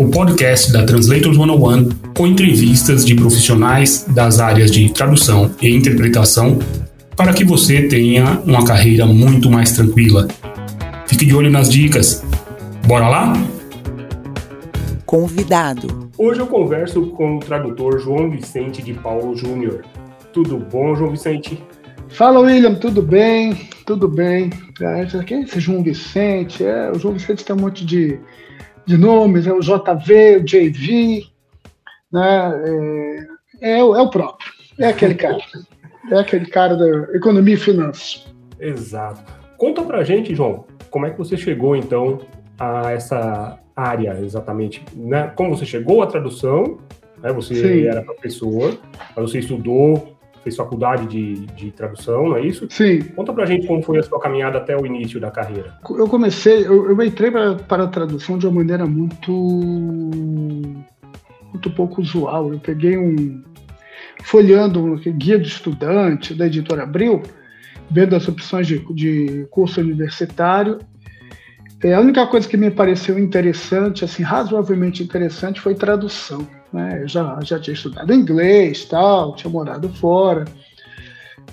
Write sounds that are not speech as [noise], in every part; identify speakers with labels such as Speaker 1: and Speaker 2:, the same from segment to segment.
Speaker 1: o podcast da Translators 101 com entrevistas de profissionais das áreas de tradução e interpretação para que você tenha uma carreira muito mais tranquila. Fique de olho nas dicas. Bora lá?
Speaker 2: Convidado.
Speaker 1: Hoje eu converso com o tradutor João Vicente de Paulo Júnior. Tudo bom, João Vicente?
Speaker 3: Fala, William, tudo bem? Tudo bem. É, quem é esse João Vicente? É, o João Vicente tem um monte de, de nomes, é o JV, o JV, né? É, é, é o próprio, é aquele cara. é aquele cara da economia e finanças.
Speaker 1: Exato. Conta pra gente, João, como é que você chegou, então, a essa área exatamente? Né? Como você chegou à tradução, né? você Sim. era professor, você estudou fez faculdade de, de tradução, não é isso?
Speaker 3: Sim.
Speaker 1: Conta pra gente como foi a sua caminhada até o início da carreira.
Speaker 3: Eu comecei, eu, eu entrei para, para a tradução de uma maneira muito muito pouco usual. Eu peguei um folhando um guia do estudante da editora Abril, vendo as opções de, de curso universitário. É, a única coisa que me pareceu interessante, assim, razoavelmente interessante, foi tradução. Né? Eu já, já tinha estudado inglês, tal, tinha morado fora.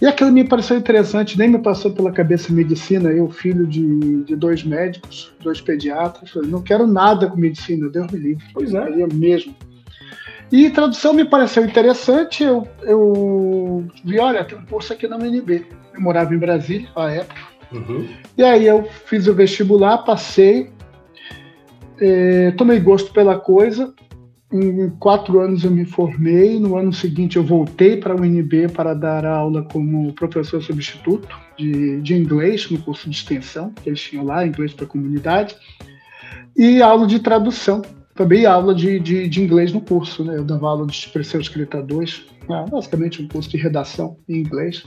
Speaker 3: E aquilo me pareceu interessante, nem me passou pela cabeça medicina. Eu, filho de, de dois médicos, dois pediatras, falei, não quero nada com medicina, Deus me livre.
Speaker 1: Pois é.
Speaker 3: Eu mesmo. E tradução me pareceu interessante. Eu, eu vi, olha, tem um curso aqui na UNB. Eu morava em Brasília à época.
Speaker 1: Uhum.
Speaker 3: E aí eu fiz o vestibular, passei, é, tomei gosto pela coisa em quatro anos eu me formei, no ano seguinte eu voltei para a UNB para dar aula como professor substituto de, de inglês no curso de extensão que eles tinham lá, inglês para a comunidade, e aula de tradução, também aula de, de, de, inglês no curso, né? eu dava aula de expressão escrita 2, né? basicamente um curso de redação em inglês.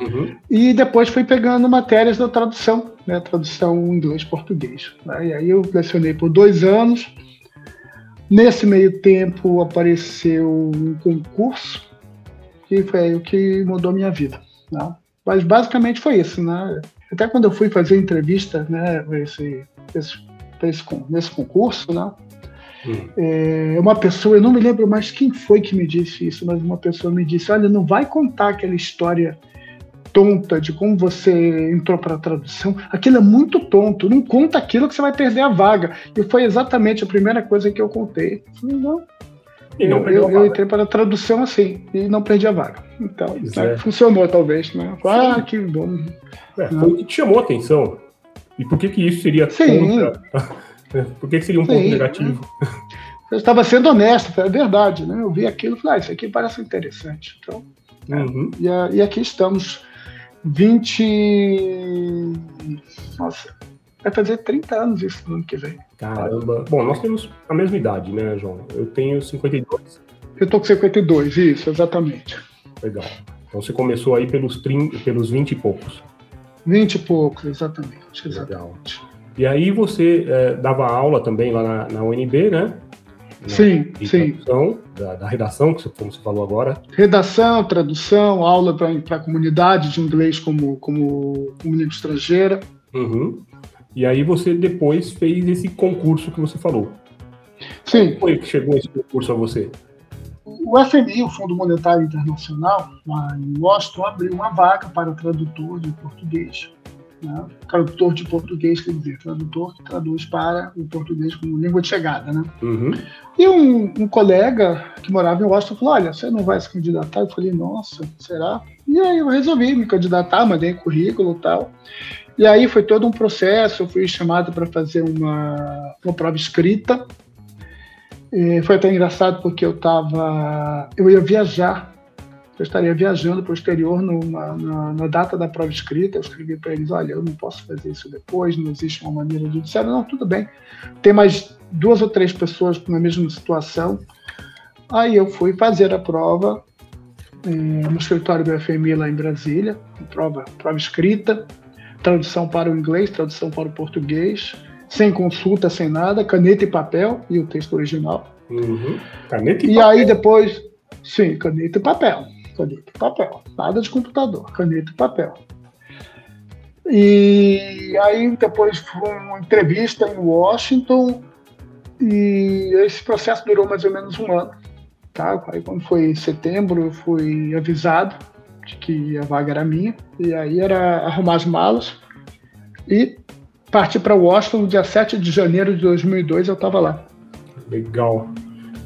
Speaker 1: Uhum.
Speaker 3: E depois fui pegando matérias da tradução, né? tradução inglês-português. Né? E aí eu lecionei por dois anos, Nesse meio tempo apareceu um concurso que foi o que mudou minha vida. Né? Mas basicamente foi isso. Né? Até quando eu fui fazer entrevista né, esse, esse, esse, nesse concurso, né? Hum. É, uma pessoa, eu não me lembro mais quem foi que me disse isso, mas uma pessoa me disse: Olha, não vai contar aquela história tonta de como você entrou para a tradução, aquilo é muito tonto. Não conta aquilo que você vai perder a vaga. E foi exatamente a primeira coisa que eu contei. não.
Speaker 1: E não
Speaker 3: eu, eu, eu entrei para a tradução assim e não perdi a vaga. Então, né, é. funcionou talvez, né? Ah, que bom.
Speaker 1: É, foi o que te chamou a atenção. E por que que isso seria
Speaker 3: Sim.
Speaker 1: contra? [laughs] por que, que seria um Sim. ponto negativo?
Speaker 3: Eu estava sendo honesto, é verdade, né? Eu vi aquilo e falei, ah, isso aqui parece interessante. Então,
Speaker 1: uhum.
Speaker 3: é, e, e aqui estamos 20. Nossa, vai fazer 30 anos isso no ano que vem.
Speaker 1: Caramba. Bom, nós temos a mesma idade, né, João? Eu tenho 52.
Speaker 3: Eu tô com 52, isso, exatamente.
Speaker 1: Legal. Então você começou aí pelos, 30, pelos 20 e poucos.
Speaker 3: 20 e poucos, exatamente. exatamente.
Speaker 1: Legal. E aí você é, dava aula também lá na, na UNB, né?
Speaker 3: Sim, sim.
Speaker 1: Da, da, redação, como você falou agora.
Speaker 3: Redação, tradução, aula para a comunidade de inglês como, como, como língua estrangeira.
Speaker 1: Uhum. E aí você depois fez esse concurso que você falou.
Speaker 3: Sim.
Speaker 1: Como foi que chegou esse concurso a você?
Speaker 3: O FMI, o Fundo Monetário Internacional, lá em Washington, abriu uma vaga para tradutor de português né? tradutor de português, quer dizer, tradutor que traduz para o português como língua de chegada. Né?
Speaker 1: Uhum.
Speaker 3: E um, um, colega que morava em Washington falou: Olha, você não vai se candidatar? Eu falei: Nossa, será? E aí eu resolvi me candidatar, mandei currículo e tal. E aí foi todo um processo, eu fui chamado para fazer uma, uma prova escrita. E foi até engraçado porque eu estava. Eu ia viajar eu estaria viajando para o exterior numa, na, na, data da prova escrita. Eu escrevi para eles: olha, eu não posso fazer isso depois, não existe uma maneira de. Disseram: não, tudo bem. Tem mais duas ou três pessoas na mesma situação. Aí eu fui fazer a prova é, no escritório do FMI lá em Brasília, prova, prova escrita, tradução para o inglês, tradução para o português, sem consulta, sem nada, caneta e papel e o texto original.
Speaker 4: Uhum. Caneta e,
Speaker 3: e
Speaker 4: papel.
Speaker 3: aí depois, sim, caneta e papel, caneta e papel, nada de computador, caneta e papel. E aí depois foi uma entrevista em Washington e esse processo durou mais ou menos um ano. Tá? Aí quando foi em setembro eu fui avisado de que a vaga era minha e aí era arrumar as malas e partir para Washington no dia 7 de janeiro de 2002 eu estava lá.
Speaker 4: Legal.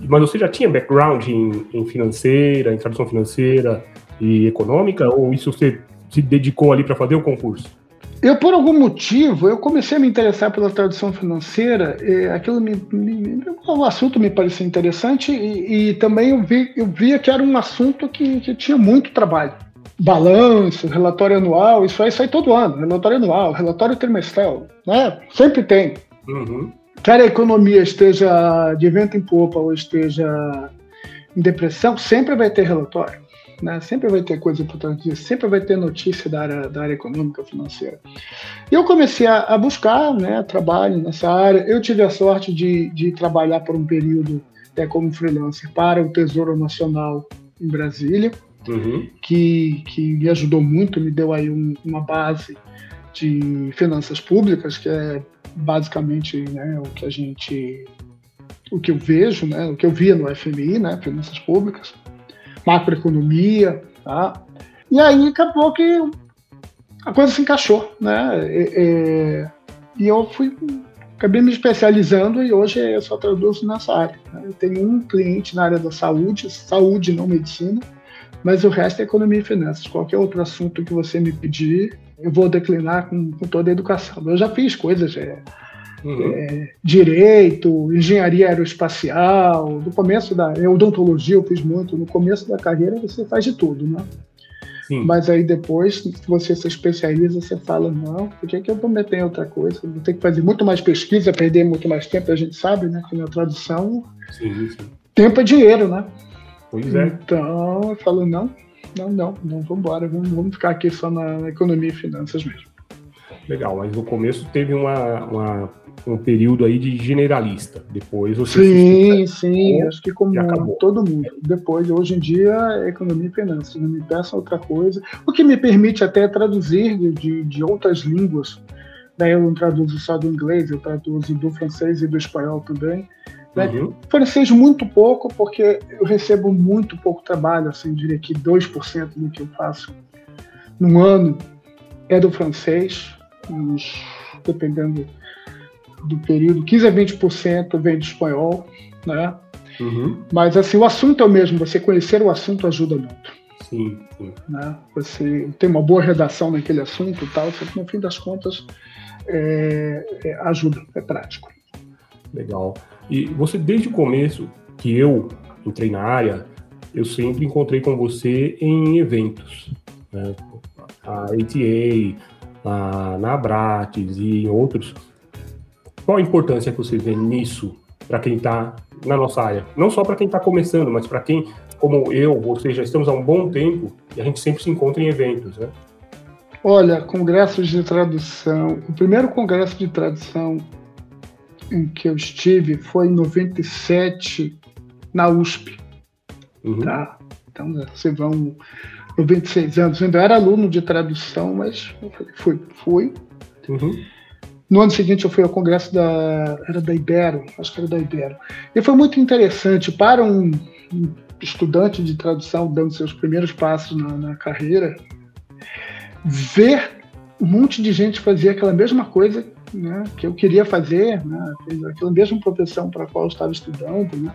Speaker 4: Mas você já tinha background em, em financeira, em tradução financeira e econômica ou isso você se dedicou ali para fazer o concurso?
Speaker 3: Eu, por algum motivo, eu comecei a me interessar pela tradução financeira, aquilo me, me, o assunto me parecia interessante e, e, também eu, vi, eu via que era um assunto que, que tinha muito trabalho. Balanço, relatório anual, isso aí sai todo ano, relatório anual, relatório trimestral, né? Sempre tem. Uhum. Quer a economia esteja de vento em popa ou esteja em depressão, sempre vai ter relatório né? Sempre vai ter coisa disso, sempre vai ter notícia da área, da área econômica financeira. E eu comecei a, a, buscar né, trabalho nessa área. Eu tive a sorte de, de trabalhar por um período é, como freelancer para o Tesouro Nacional em Brasília, uhum. que, que me ajudou muito, me deu aí um, uma base de finanças públicas, que é basicamente né, o que a gente o que eu vejo, né, o que eu via no FMI, né, finanças públicas macroeconomia, tá? E aí acabou que a coisa se encaixou, né? E, e, e eu fui, acabei me especializando e hoje eu só traduzo nessa área. Né? Eu tenho um cliente na área da saúde, saúde não medicina, mas o resto é economia e finanças. Qualquer outro assunto que você me pedir, eu vou declinar com, com toda a educação. Eu já fiz coisas, é, Uhum. É, direito, engenharia aeroespacial, no começo da odontologia eu fiz muito, no começo da carreira você faz de tudo, né? Sim. Mas aí depois que você se especializa, você fala, não, por que, que eu vou meter em outra coisa? Eu vou ter que fazer muito mais pesquisa, perder muito mais tempo, a gente sabe, né? Que na tradução, sim, sim. tempo é dinheiro, né?
Speaker 4: Pois é.
Speaker 3: Então eu falo, não, não, não, não, vamos embora, vamos, vamos ficar aqui só na economia e finanças mesmo.
Speaker 4: Legal, mas no começo teve uma, uma um período aí de generalista. Depois você
Speaker 3: Sim, sim, acho que como todo mundo. Depois, hoje em dia, é economia e finanças. Não me peça outra coisa. O que me permite até traduzir de, de outras línguas. Né? Eu não traduzo só do inglês, eu traduzo do francês e do espanhol também. Né? Uhum. Francês muito pouco, porque eu recebo muito pouco trabalho, assim, diria que 2% do que eu faço no ano é do francês, uns, dependendo do período, 15 a 20% vem do espanhol, né? Uhum. Mas assim, o assunto é o mesmo, você conhecer o assunto ajuda muito.
Speaker 4: Sim, sim.
Speaker 3: Né? Você tem uma boa redação naquele assunto e tal, no fim das contas é, é, ajuda, é prático.
Speaker 4: Legal. E você, desde o começo que eu entrei na área, eu sempre encontrei com você em eventos. Né? A ATA, a, na Abrates e em outros. Qual a importância que você vê nisso para quem está na nossa área? Não só para quem está começando, mas para quem, como eu, ou seja, estamos há um bom tempo e a gente sempre se encontra em eventos, né?
Speaker 3: Olha, congressos de tradução. O primeiro congresso de tradução em que eu estive foi em 97 na USP. Uhum. Tá? Então, você vão 96 anos. Ainda era aluno de tradução, mas fui. fui. Uhum. No ano seguinte eu fui ao congresso da era da Ibero, acho que era da Ibero. E foi muito interessante para um, um estudante de tradução dando seus primeiros passos na, na, carreira, ver um monte de gente fazer aquela mesma coisa né, que eu queria fazer, né, aquela mesma profissão para a qual eu estava estudando, né,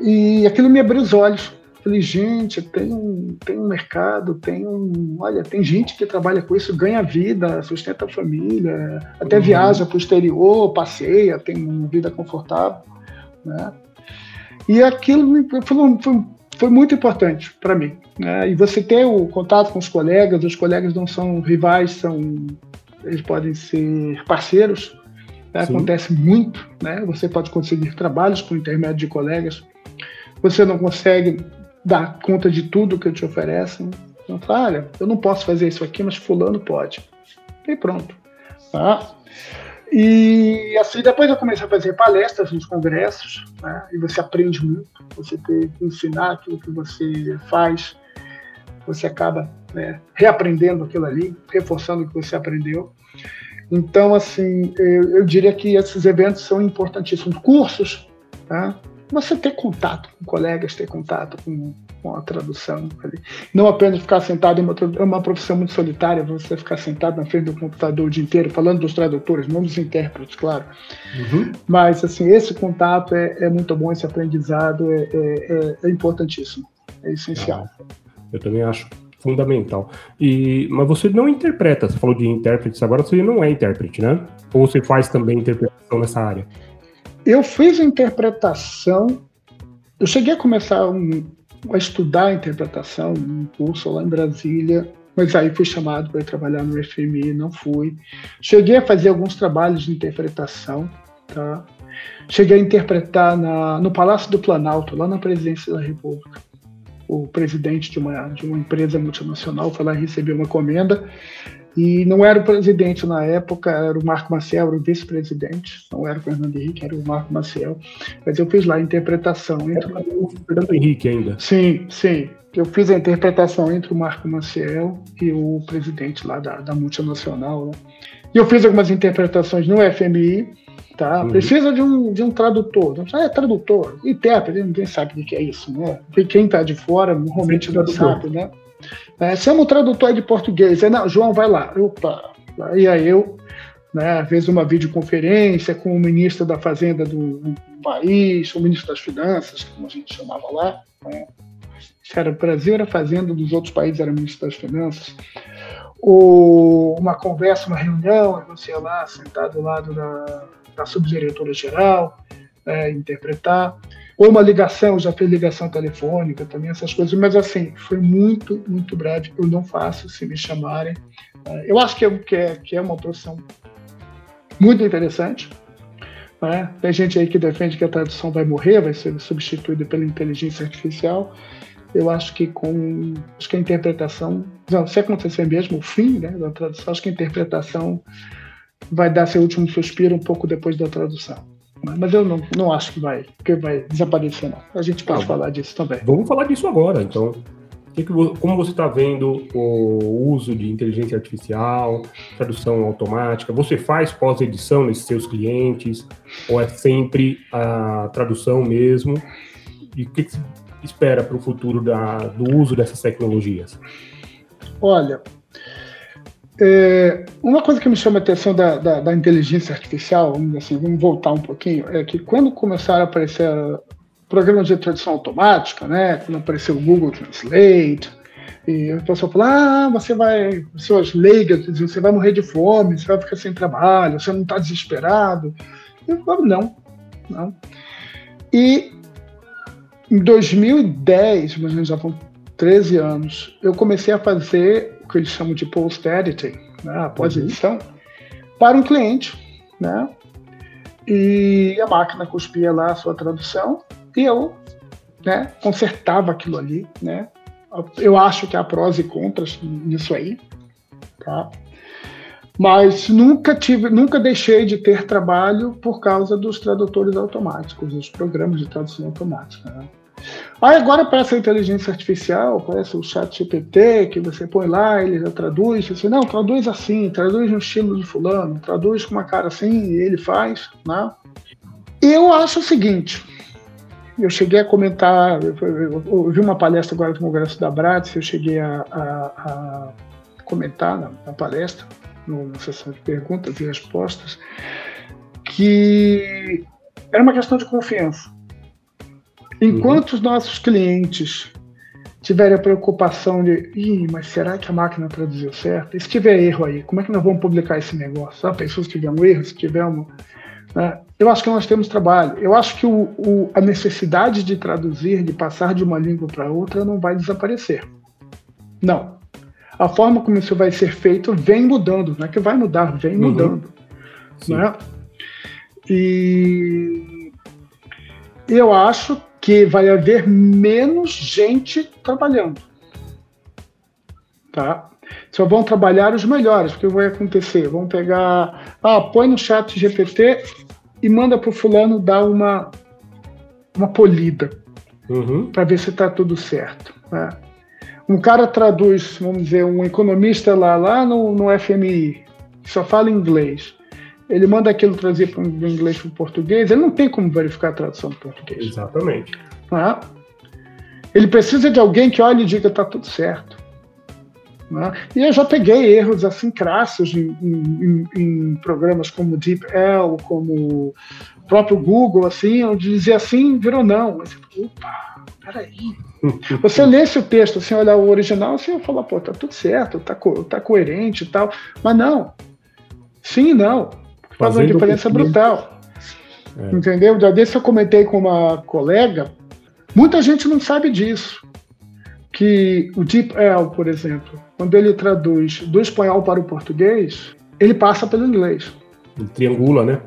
Speaker 3: e aquilo me abriu os olhos Falei, gente, tem um, tem um mercado, tem um. Olha, tem gente que trabalha com isso, ganha vida, sustenta a família, até uhum. viaja para o exterior, passeia, tem uma vida confortável. Né? E aquilo foi, foi, foi muito importante para mim. Né? E você ter o contato com os colegas, os colegas não são rivais, são eles podem ser parceiros. Né? Acontece muito, né? Você pode conseguir trabalhos por intermédio de colegas você não consegue dar conta de tudo que te oferecem. Então, fala, olha, eu não posso fazer isso aqui, mas fulano pode. E pronto. Tá? E assim, depois eu comecei a fazer palestras nos congressos, né? e você aprende muito, você tem que ensinar aquilo que você faz, você acaba né, reaprendendo aquilo ali, reforçando o que você aprendeu. Então, assim, eu, eu diria que esses eventos são importantíssimos. Cursos, tá? você ter contato com colegas, ter contato com, com a tradução ali. Não apenas ficar sentado em uma, é uma profissão muito solitária, você ficar sentado na frente do computador o dia inteiro, falando dos tradutores, não dos intérpretes, claro. Uhum. Mas, assim, esse contato é, é, muito bom, esse aprendizado é, é, é, é importantíssimo, é essencial.
Speaker 1: Eu também acho fundamental. E, mas você não interpreta, você falou de intérpretes, agora você não é intérprete, né? Ou você faz também interpretação nessa área?
Speaker 3: Eu fiz interpretação, eu cheguei a começar um, a estudar interpretação, um curso lá em Brasília, mas aí fui chamado para trabalhar no FMI, não fui. Cheguei a fazer alguns trabalhos de interpretação, tá? Cheguei a interpretar na, no Palácio do Planalto, lá na Presidência da República o presidente de uma, de uma empresa multinacional foi lá receber uma comenda e não era o presidente na época, era o Marco Maciel, era o vice-presidente, não era o Fernando Henrique, era o Marco Maciel, mas eu fiz lá a interpretação. Entre... Era
Speaker 1: o Fernando Henrique ainda?
Speaker 3: Sim, sim. Eu fiz a interpretação entre o Marco Maciel e o presidente lá da, da multinacional. Né? E eu fiz algumas interpretações no FMI, Tá? Uhum. Precisa de um, de um tradutor. Não é tradutor, intérprete, ninguém sabe o que é isso, né? Porque quem está de fora normalmente não sabe, né? É, chama o tradutor de português. É, não, João, vai lá. Opa. E aí eu né, fez uma videoconferência com o ministro da Fazenda do, do, país, o ministro das Finanças, como a gente chamava lá. Né? Era Brasil, era Fazenda, dos outros países era ministro das Finanças. O, uma conversa, uma reunião, você lá, sentado ao lado da, da subdiretora-geral, é, interpretar, ou uma ligação, já fez ligação telefônica também, essas coisas, mas assim, foi muito, muito breve, eu não faço se me chamarem. É, eu acho que é, que é, que é uma profissão muito interessante, né? Tem gente aí que defende que a tradução vai morrer, vai ser substituída pela inteligência artificial. Eu acho que com acho que a interpretação, não, se acontecer mesmo o fim né, da tradução, acho que a interpretação vai dar seu último suspiro um pouco depois da tradução. Mas eu não, não acho que vai, que vai desaparecer, não. A gente pode ah, falar disso também.
Speaker 1: Vamos falar disso agora, então. Como você está vendo o uso de inteligência artificial, tradução automática? Você faz pós-edição nesses seus clientes? Ou é sempre a tradução mesmo? E o que você espera para o futuro da, do uso dessas tecnologias?
Speaker 3: Olha, é, uma coisa que me chama a atenção da, da, da, inteligência artificial, assim, vamos voltar um pouquinho, é que quando começaram a aparecer programas de tradução automática, né, quando apareceu o Google Translate, e a pessoa falou, ah, você vai, pessoas leigas você vai morrer de fome, você vai ficar sem trabalho, você não está desesperado. Eu falo, não, não. E em 2010, mas já vão 13 anos, eu comecei a fazer o que eles chamam de post-editing, né, a pós-edição, uhum. para um cliente, né? E a máquina cuspia lá a sua tradução e eu, né, consertava aquilo ali, né? Eu acho que há prós e contras nisso aí, tá? Mas nunca tive, nunca deixei de ter trabalho por causa dos tradutores automáticos, dos programas de tradução automática. Né? Aí agora aparece a inteligência artificial, aparece o chat GPT, que você põe lá, ele já traduz, você, não, traduz assim, traduz no estilo de fulano, traduz com uma cara assim, e ele faz, né? Eu acho o seguinte, eu cheguei a comentar, eu, eu, eu vi uma palestra agora do Congresso da Bratz, eu cheguei a, a, a comentar na, na palestra, no, na sessão de perguntas e respostas, que era uma questão de confiança. Enquanto uhum. os nossos clientes tiverem a preocupação de, Ih, mas será que a máquina traduziu certo? E se tiver erro aí, como é que nós vamos publicar esse negócio? Ah, pensou se tiver um erro, se tiver um. Né? Eu acho que nós temos trabalho. Eu acho que o, o, a necessidade de traduzir, de passar de uma língua para outra, não vai desaparecer. Não. A forma como isso vai ser feito vem mudando, não é que vai mudar, vem uhum. mudando. Né? E eu acho que vai haver menos gente trabalhando. Tá? Só vão trabalhar os melhores, porque vai acontecer. Vão pegar, ah, põe no chat GPT e manda para o fulano dar uma, uma polida
Speaker 1: Uhum.
Speaker 3: para ver se está tudo certo. né? Um cara traduz, vamos dizer, um economista lá, lá no, no FMI, que só fala inglês. Ele manda aquilo trazer para do inglês para o português, ele não tem como verificar a tradução do português.
Speaker 1: Exatamente.
Speaker 3: né? Ele precisa de alguém que olhe e diga está tudo certo. né? E eu já peguei erros assim crassos em, em- em- programas como DeepL, como o próprio Google, assim, eu dizia assim, virou não. Você fala, opa, peraí. [laughs] Você lesse o texto, assim, olhar o original, assim, eu falo, pô, tá tudo certo, tá, co- tá coerente e tal. Mas não. Sim e não. Faz uma diferença
Speaker 1: que-
Speaker 3: brutal.
Speaker 1: É.
Speaker 3: Entendeu? Já desse eu comentei com uma colega, muita gente não sabe disso. Que o DeepL, por exemplo, quando ele traduz do espanhol para o português, ele passa pelo inglês.
Speaker 1: Ele triangula, né?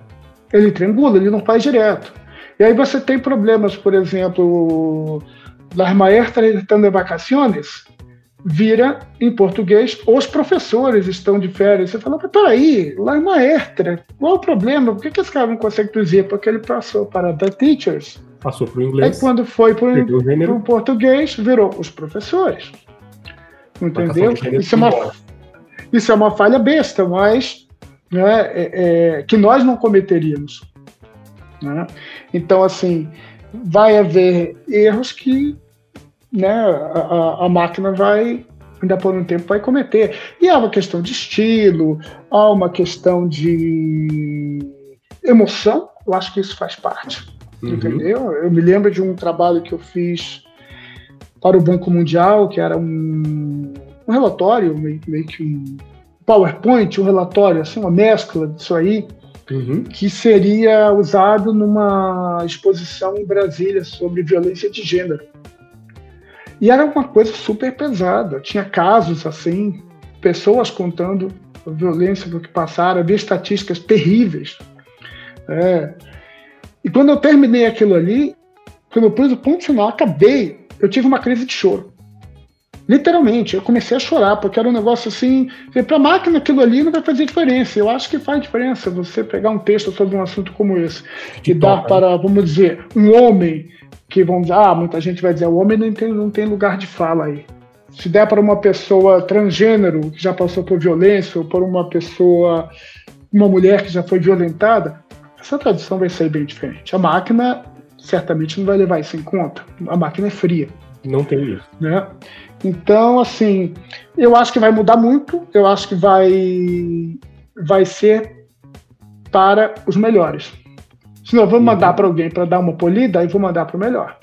Speaker 3: Ele triangula, ele não faz direto. E aí você tem problemas, por exemplo, las maestras estão de vacaciones, vira em português, os professores estão de férias. Você fala, mas peraí, las maestras, qual o problema? Por que, que esse cara não consegue traduzir? Porque ele passou para the teachers.
Speaker 1: Passou pro
Speaker 3: Aí
Speaker 1: inglês.
Speaker 3: quando foi para
Speaker 1: o
Speaker 3: o português, virou os professores. Entendeu? Isso é uma, isso é uma falha besta, mas né, é- é, que nós não cometeríamos. né? Então, assim, vai haver erros que né, a, a- máquina vai, ainda por um tempo, vai cometer. E há uma questão de estilo, há uma questão de emoção, eu acho que isso faz parte.
Speaker 1: Uhum.
Speaker 3: Entendeu? Eu me lembro de um trabalho que eu fiz para o Banco Mundial, que era um, um relatório, meio, meio que um PowerPoint, um relatório, assim, uma mescla disso aí,
Speaker 1: Uhum.
Speaker 3: que seria usado numa exposição em Brasília sobre violência de gênero. E era uma coisa super pesada. Tinha casos assim, pessoas contando a violência do que passaram, havia estatísticas terríveis. É. E quando eu terminei aquilo ali, quando eu pus o ponto final, acabei, eu tive uma crise de choro. Literalmente, eu comecei a chorar, porque era um negócio assim. Para a máquina, aquilo ali não vai fazer diferença. Eu acho que faz diferença você pegar um texto sobre um assunto como esse
Speaker 1: Que
Speaker 3: e dar para, vamos dizer, um homem, que vamos dizer, ah, muita gente vai dizer, o homem não tem, não tem lugar de fala aí. Se der para uma pessoa transgênero que já passou por violência, ou por uma pessoa, uma mulher que já foi violentada, essa tradução vai sair bem diferente. A máquina certamente não vai levar isso em conta. A máquina é fria
Speaker 1: Não tem isso.
Speaker 3: né? Então, assim, eu acho que vai mudar muito, eu acho que vai, vai ser para os melhores. Se não, eu vou mandar para alguém para dar uma polida, aí vou mandar para o melhor.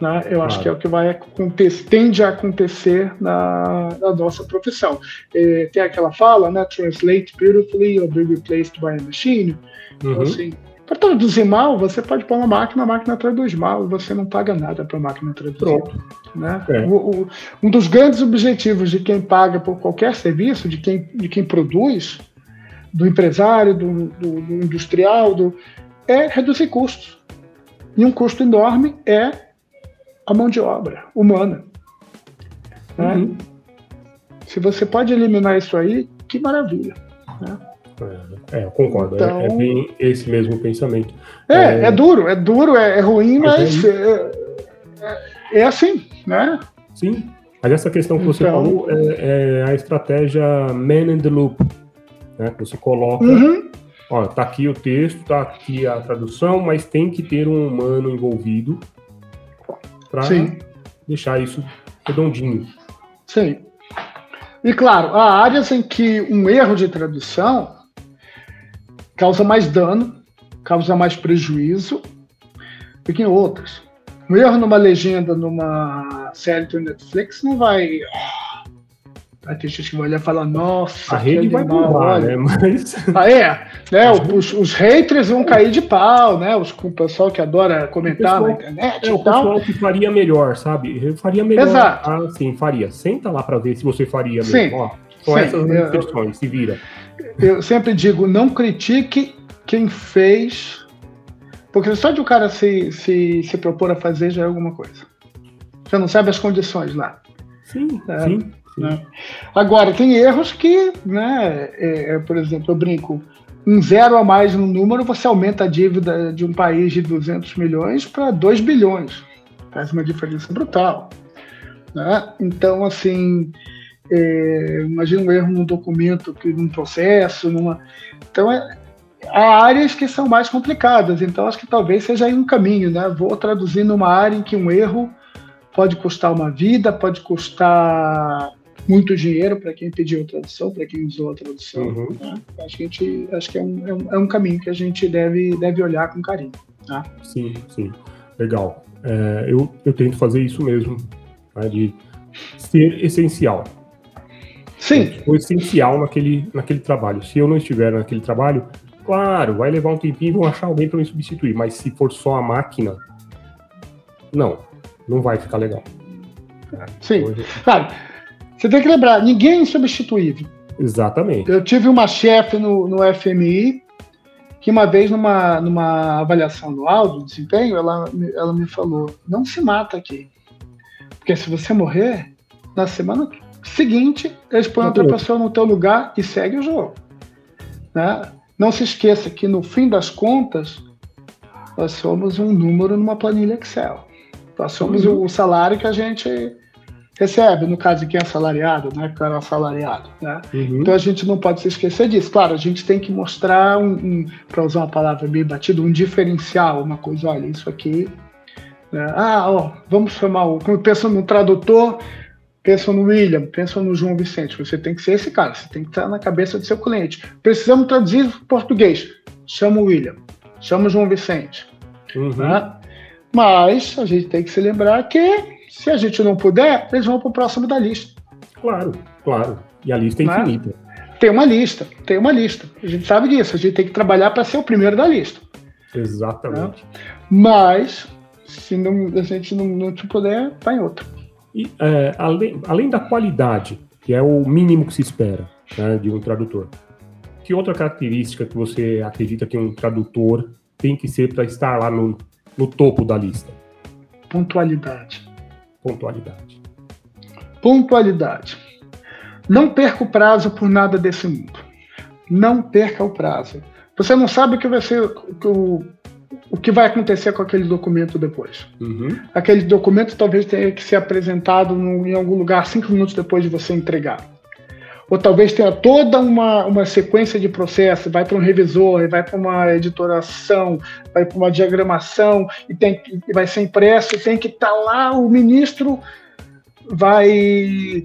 Speaker 3: Né? Eu acho
Speaker 1: Claro.
Speaker 3: que é o que vai acontecer, tende a acontecer na, na nossa profissão. Eh, tem aquela fala, né? Translate beautifully or be replaced by a machine. Então,
Speaker 1: Uhum.
Speaker 3: assim, para traduzir mal, você pode pôr uma máquina, a máquina traduz mal, você não paga nada para a máquina traduzir.
Speaker 1: Pronto.
Speaker 3: Né?
Speaker 1: É.
Speaker 3: O- o- um dos grandes objetivos de quem paga por qualquer serviço, de quem, de quem produz, do empresário, do, do- do industrial, do- é reduzir custos. E um custo enorme é a mão de obra humana. né?
Speaker 1: Uhum.
Speaker 3: Se você pode eliminar isso aí, que maravilha.
Speaker 1: É, eu concordo. É-
Speaker 3: Então-
Speaker 1: É, bem esse mesmo pensamento.
Speaker 3: É,
Speaker 1: É.
Speaker 3: é, duro, é duro, é, é ruim,
Speaker 1: Mas
Speaker 3: mas é, é- é assim, né?
Speaker 1: Sim. Mas essa questão que você
Speaker 3: Então-
Speaker 1: falou é, é a estratégia man in the loop. Né? Você coloca,
Speaker 3: Uhum.
Speaker 1: ó, tá aqui o texto, tá aqui a tradução, mas tem que ter um humano envolvido para deixar isso redondinho.
Speaker 3: Sim. E claro, há áreas em que um erro de tradução causa mais dano, causa mais prejuízo do que em outras. Um erro numa legenda numa série do Netflix não vai. Vai ter gente que vai olhar e falar, nossa,
Speaker 1: A rede vai bombar, né? [laughs] Mas
Speaker 3: Ah, é, né? Os, os haters vão cair de pau, né? Os, o pessoal que adora comentar
Speaker 1: O
Speaker 3: na
Speaker 1: pessoal-
Speaker 3: internet
Speaker 1: é o
Speaker 3: tal.
Speaker 1: pessoal que faria melhor, sabe? Eu faria melhor.
Speaker 3: Exato.
Speaker 1: Ah, sim, faria. Senta lá para ver se você faria
Speaker 3: Sim.
Speaker 1: mesmo. Ó, são
Speaker 3: Sim,
Speaker 1: essas
Speaker 3: eu-
Speaker 1: se vira.
Speaker 3: Eu sempre digo, não critique quem fez Porque só de o cara se, se, se propor a fazer já é alguma coisa. Você não sabe as condições lá.
Speaker 1: Sim, é, sim.
Speaker 3: Né? Agora, tem erros que, né, é, é, por exemplo, eu brinco, um zero a mais no número, você aumenta a dívida de um país de 200 milhões para 2 bilhões. Faz uma diferença brutal. Né? Então, assim, é, imagina um erro num documento, num processo, numa. Então, é, há áreas que são mais complicadas, então acho que talvez seja aí um caminho, né? Vou traduzir numa área em que um erro pode custar uma vida, pode custar muito dinheiro para quem pediu a tradução, para quem usou a tradução. Uhum. Né? Acho que, a gente, acho que é, um, é, um, é um caminho que a gente deve, deve olhar com carinho. Tá?
Speaker 1: Sim, sim. Legal. É, eu, eu tento fazer isso mesmo, né, de ser essencial.
Speaker 3: Sim.
Speaker 1: O essencial naquele, naquele trabalho. Se eu não estiver naquele trabalho, claro, vai levar um tempinho e vão achar alguém para me substituir. Mas se for só a máquina, não, não vai ficar legal.
Speaker 3: Sim. Hoje... Claro, você tem que lembrar, ninguém é insubstituível.
Speaker 1: Exatamente.
Speaker 3: Eu tive uma chefe no, no FMI que uma vez numa, numa avaliação anual do desempenho, ela, ela me falou, não se mata aqui. Porque se você morrer, na semana seguinte, eles põem outra pessoa no teu lugar e segue o jogo. Né? Não se esqueça que no fim das contas, nós somos um número numa planilha Excel. Nós somos uhum. o salário que a gente recebe, no caso de quem é assalariado, né, que era assalariado. Né? Uhum. Então a gente não pode se esquecer disso. Claro, a gente tem que mostrar, um, um para usar uma palavra bem batida, um diferencial, uma coisa, olha, isso aqui. Né? Ah, ó, vamos chamar o. Quando pensa no tradutor, pensa no William, pensa no João Vicente. Você tem que ser esse cara, você tem que estar na cabeça do seu cliente. Precisamos traduzir português. Chama o William, chama o João Vicente. Uhum. Né? Mas a gente tem que se lembrar que se a gente não puder, eles vão para o próximo da lista.
Speaker 1: Claro, claro. E a lista é né? infinita.
Speaker 3: Tem uma lista, tem uma lista. A gente sabe disso. A gente tem que trabalhar para ser o primeiro da lista.
Speaker 1: Exatamente.
Speaker 3: Né? Mas, se não, a gente não, não te puder, vai em outro.
Speaker 1: E, é, além, além da qualidade, que é o mínimo que se espera né, de um tradutor, que outra característica que você acredita que um tradutor tem que ser para estar lá no, no topo da lista?
Speaker 3: Pontualidade.
Speaker 1: Pontualidade.
Speaker 3: Pontualidade. Não perca o prazo por nada desse mundo. Não perca o prazo. Você não sabe o que vai ser o, o que vai acontecer com aquele documento depois. Uhum. Aquele documento talvez tenha que ser apresentado em algum lugar cinco minutos depois de você entregar. Ou talvez tenha toda uma, uma sequência de processos, vai para um revisor, vai para uma editoração, vai para uma diagramação, e, tem, e vai ser impresso, e tem que estar tá lá, o ministro vai,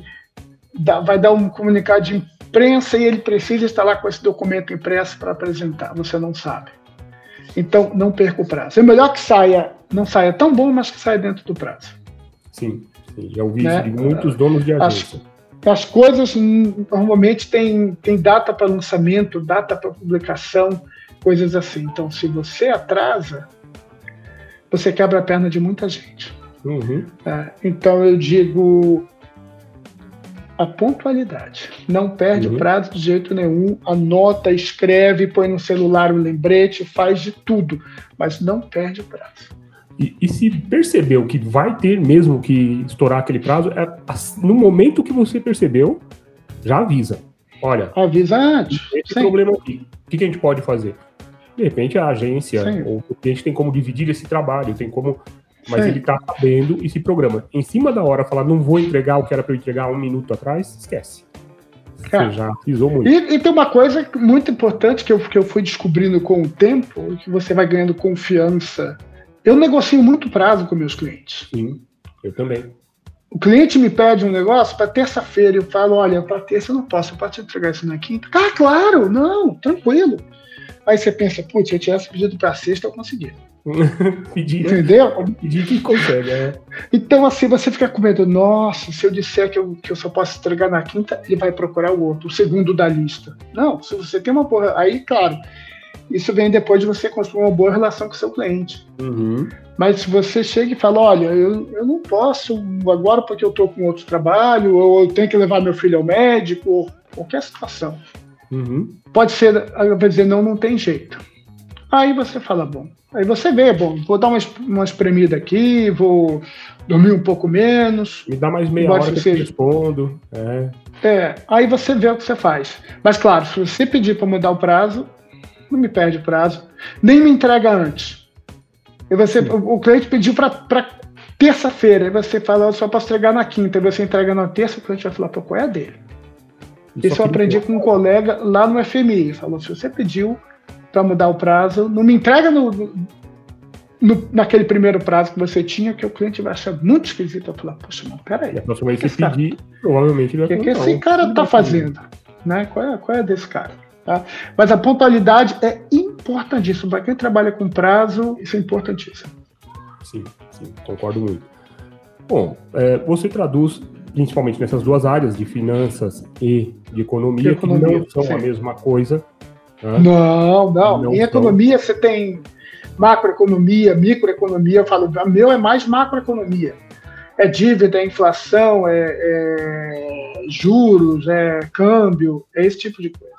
Speaker 3: vai dar um comunicado de imprensa e ele precisa estar lá com esse documento impresso para apresentar, você não sabe. Então, não perca o prazo. É melhor que saia, não saia tão bom, mas que saia dentro do prazo.
Speaker 1: Sim, sim. já ouvi né? isso de muitos donos de agência.
Speaker 3: Acho, as coisas normalmente têm, têm data para lançamento, data para publicação, coisas assim. Então, se você atrasa, você quebra a perna de muita gente. Uhum. É, então, eu digo a pontualidade. Não perde uhum. prazo de jeito nenhum. Anota, escreve, põe no celular o lembrete, faz de tudo, mas não perde o prazo.
Speaker 1: E, e, se percebeu que vai ter mesmo que estourar aquele prazo, é, no momento que você percebeu, já avisa. Olha,
Speaker 3: avisa antes.
Speaker 1: Esse problema aqui. O que, que, a gente pode fazer? De repente a agência Sim. ou o cliente tem como dividir esse trabalho, tem como. Mas Sim. ele está sabendo e se programa. Em cima da hora, falar, não vou entregar o que era para eu entregar um minuto atrás, esquece. Você já pisou muito.
Speaker 3: E, e, tem uma coisa muito importante que eu, que eu fui descobrindo com o tempo, que você vai ganhando confiança eu negocio muito prazo com meus clientes.
Speaker 1: Sim, eu também.
Speaker 3: O cliente me pede um negócio para terça-feira, eu falo, olha, para terça eu não posso, eu posso te entregar isso na quinta. Ah, claro, não, tranquilo. Aí você pensa, putz, se eu tivesse pedido para sexta, eu conseguia. [laughs]
Speaker 1: pedir,
Speaker 3: Entendeu?
Speaker 1: Pedir que consegue, é.
Speaker 3: Então, assim, você fica com medo, nossa, se eu disser que eu, que eu só posso entregar na quinta, ele vai procurar o outro, o segundo da lista. Não, se você tem uma porra. Aí, claro, isso vem depois de você construir uma boa relação com o seu cliente. Uhum. Mas se você chega e fala, olha, eu, eu não posso agora porque eu estou com outro trabalho, ou eu tenho que levar meu filho ao médico, ou qualquer situação. Uhum. Pode ser, vai dizer, não, não tem jeito. Aí você fala, bom, Aí você vê, bom, vou dar uma, uma espremida aqui, vou dormir um pouco menos.
Speaker 1: Me dá mais meia hora que eu respondo. É.
Speaker 3: é, aí você vê o que você faz. Mas claro, se você pedir para mudar o prazo, não me perde prazo, nem me entrega antes. E você, o, o cliente pediu para terça-feira, aí você fala, eu só posso entregar na quinta, e você entrega na terça, o cliente vai falar, pô, qual é a dele? Isso eu aprendi com um colega lá no FMI. Falou: se você pediu para mudar o prazo, não me entrega no, no, naquele primeiro prazo que você tinha, que o cliente vai achar muito esquisito. Eu falei: poxa, não, peraí.
Speaker 1: E a próxima vez que você pedir, provavelmente ele
Speaker 3: vai O que, que esse cara está fazendo? Né? Qual, é, qual é desse cara? Tá? Mas a pontualidade é importantíssima. Para quem trabalha com prazo, isso é importantíssimo.
Speaker 1: Sim, sim, concordo muito. Bom, é, você traduz principalmente nessas duas áreas de finanças e de economia, de economia que não são sim. a mesma coisa.
Speaker 3: Não, não, não. Em são. economia você tem macroeconomia, microeconomia. Eu falo, o meu é mais macroeconomia. É dívida, é inflação, é, é juros, é câmbio, é esse tipo de coisa.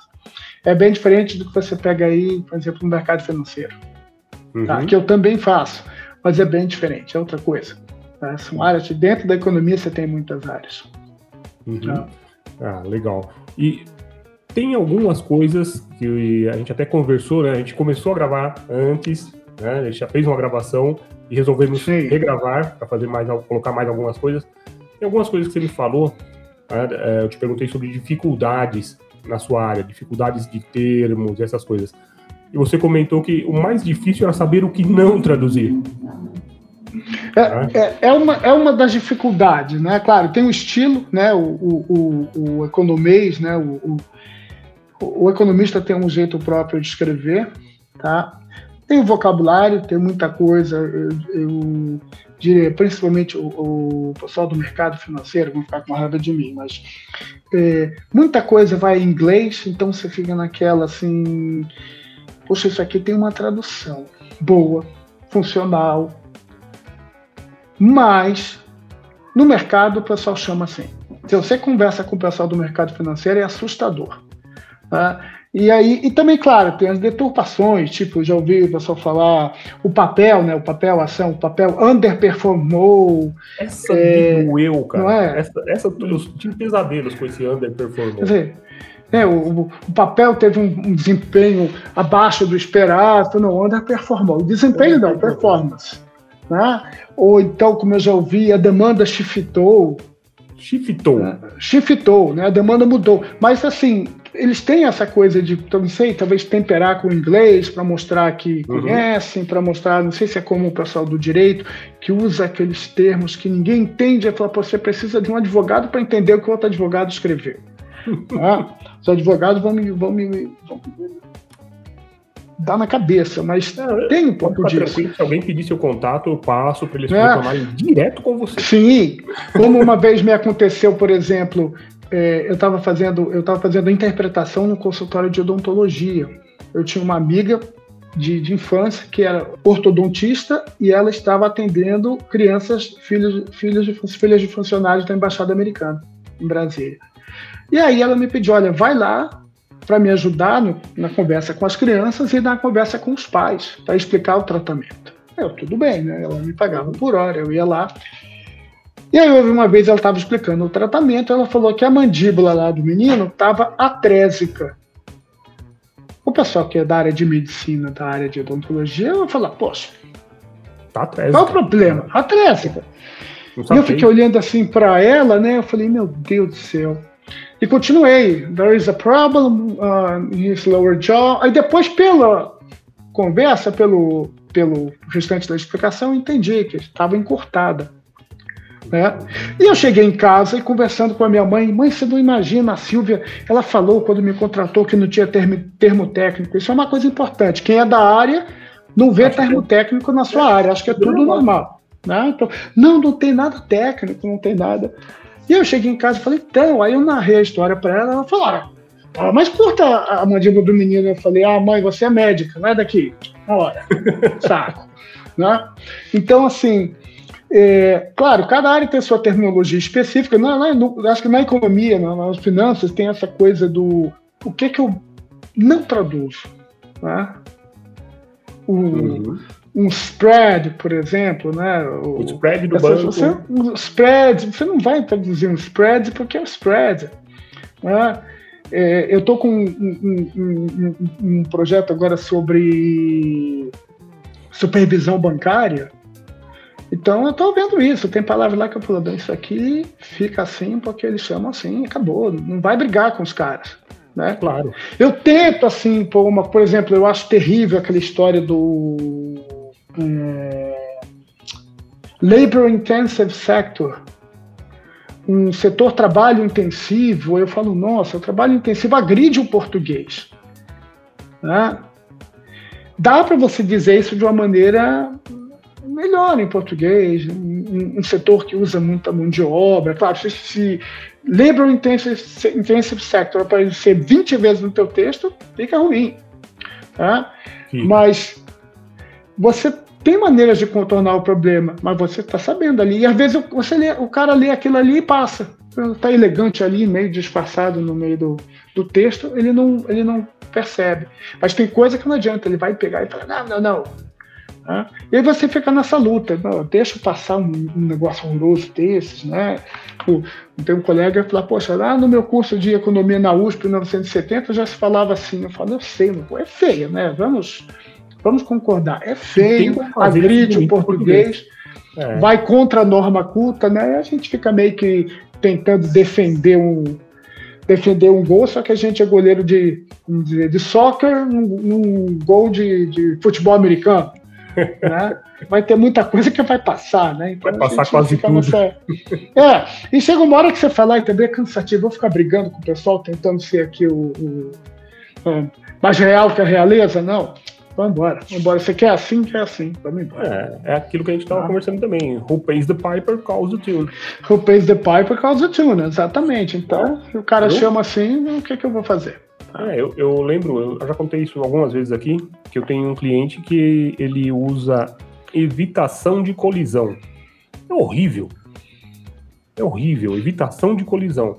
Speaker 3: É bem diferente do que você pega aí, por exemplo, no mercado financeiro. Tá? Uhum. Tá? Que eu também faço, mas é bem diferente, é outra coisa. Tá? São áreas de dentro da economia você tem muitas áreas.
Speaker 1: Uhum. Tá? Ah, legal. E tem algumas coisas que a gente até conversou, né? A gente começou a gravar antes, né? A gente já fez uma gravação e resolvemos Sim. regravar para fazer mais, colocar mais algumas coisas. Tem algumas coisas que você me falou. Né? É, eu te perguntei sobre dificuldades na sua área, dificuldades de termos, essas coisas. E você comentou que o mais difícil era saber o que não traduzir.
Speaker 3: É, é, é, uma, é uma das dificuldades, né? Claro, tem o estilo, né? O, o, o, o economês, né? O, o, o, economista tem um jeito próprio de escrever, tá? Tem vocabulário, tem muita coisa, eu, eu diria, principalmente o, o, pessoal do mercado financeiro vão ficar com raiva de mim, mas é, muita coisa vai em inglês, então você fica naquela assim, poxa, isso aqui tem uma tradução boa, funcional, mas no mercado o pessoal chama assim. Se você conversa com o pessoal do mercado financeiro, é assustador. Tá? E aí, e também, claro, tem as deturpações, tipo, já ouvi o pessoal falar o papel, né? O papel, ação, o papel underperformou.
Speaker 1: Essa é, eu, cara. Não é? Essa, essa eu tive pesadelos com esse underperformou. Quer dizer,
Speaker 3: é, o, o, papel teve um, um, desempenho abaixo do esperado, não, underperformou. O desempenho não, performance. Né? Ou então, como eu já ouvi, a demanda shiftou.
Speaker 1: Shiftou.
Speaker 3: Né? Shiftou, né? A demanda mudou. Mas assim, eles têm essa coisa de, não sei, talvez temperar com o inglês para mostrar que uhum. conhecem, para mostrar, não sei se é como o pessoal do direito, que usa aqueles termos que ninguém entende, é falar, você precisa de um advogado para entender o que o outro advogado escreveu. [laughs] ah, os advogados vão me, vão me, vão me dá na cabeça, mas é, tem um pouco disso.
Speaker 1: Se alguém pedir seu contato, eu passo para eles é. direto com você.
Speaker 3: Sim, como uma vez me aconteceu, por exemplo, é, eu estava fazendo, eu estava fazendo interpretação no consultório de odontologia. Eu tinha uma amiga de, de, infância que era ortodontista e ela estava atendendo crianças, filhos, filhos de, filhas de funcionários da Embaixada Americana em Brasília. E aí ela me pediu, olha, vai lá, para me ajudar no, na conversa com as crianças e na conversa com os pais, para explicar o tratamento. Eu, tudo bem, né? Ela me pagava por hora, eu ia lá. E aí, uma vez ela estava explicando o tratamento, ela falou que a mandíbula lá do menino estava atrésica. O pessoal que é da área de medicina, da área de odontologia, vai falar, poxa, tá atrésica. qual o problema? Atrésica. E eu fiquei olhando assim para ela, né? Eu falei, meu Deus do céu. E continuei. There is a problem uh, in his lower jaw. Aí depois, pela conversa, pelo, pelo restante da explicação, entendi que estava encurtada. Né? E eu cheguei em casa e conversando com a minha mãe, mãe, você não imagina, a Silvia, ela falou quando me contratou que não tinha termo, termo técnico. Isso é uma coisa importante. Quem é da área não vê Acho termo que... técnico na sua área, acho que é tudo normal. Né? Então, não, não tem nada técnico, não tem nada. E eu cheguei em casa e falei, então, aí eu narrei a história para ela, ela falou, ah, mas curta a mandíbula do menino. Eu falei, ah, mãe, você é médica, não é daqui. Na hora. [laughs] Saco. Né? Então, assim, é, claro, cada área tem sua terminologia específica. Não, não, acho que na economia, nas finanças, tem essa coisa do o que que eu não traduzo. Né? O, uhum. Um spread, por exemplo, né?
Speaker 1: O, o spread do banco.
Speaker 3: Você, um spread, você não vai traduzir um spread porque é o spread. Né? É, eu estou com um, um, um, um, projeto agora sobre supervisão bancária. Então eu estou vendo isso. Tem palavras lá que eu falo, isso aqui fica assim porque eles chamam assim, acabou. Não vai brigar com os caras. Né?
Speaker 1: Claro.
Speaker 3: Eu tento, assim, por, uma, por exemplo, eu acho terrível aquela história do é, labor intensive sector, um setor trabalho intensivo, eu falo, nossa, o trabalho intensivo agride o português. Né? Dá para você dizer isso de uma maneira melhor em português, um, um, setor que usa muita mão de obra. Claro, se, se labor intensive, intensive sector aparecer 20 vezes no teu texto, fica ruim. Tá? Mas você tem maneiras de contornar o problema, mas você está sabendo ali. E às vezes você lê, o cara lê aquilo ali e passa. Está elegante ali, meio disfarçado no meio do, do texto, ele não, ele não percebe. Mas tem coisa que não adianta, ele vai pegar e falar: não, não, não. Né? E aí você fica nessa luta, não, deixa passar um, um, negócio horroroso desses, né? Tem um colega que fala, poxa, lá no meu curso de economia na USP em 1970 já se falava assim, eu falo, eu sei, é feia, né? Vamos Vamos concordar, é feio, agride o português, é. vai contra a norma culta, né? A gente fica meio que tentando defender um defender um gol, só que a gente é goleiro de, dizer, de soccer num, num gol de, de, futebol americano. [laughs] Né? Vai ter muita coisa que vai passar, né?
Speaker 1: Então, vai passar quase tudo. Nessa...
Speaker 3: É, e chega uma hora que você fala, entendeu? É cansativo, vou ficar brigando com o pessoal, tentando ser aqui o, o, o é, mais real que a realeza, não. Vamos embora, vamos embora. Você quer assim, quer assim. Vamos embora.
Speaker 1: É, é aquilo que a gente estava ah. conversando também. Who pays the piper calls the tune.
Speaker 3: Who pays the piper calls the tune, exatamente. Então, se o cara eu... chama assim, o que, que eu vou fazer?
Speaker 1: É, eu, eu lembro, eu já contei isso algumas vezes aqui, que eu tenho um cliente que ele usa evitação de colisão. É horrível. É horrível, evitação de colisão.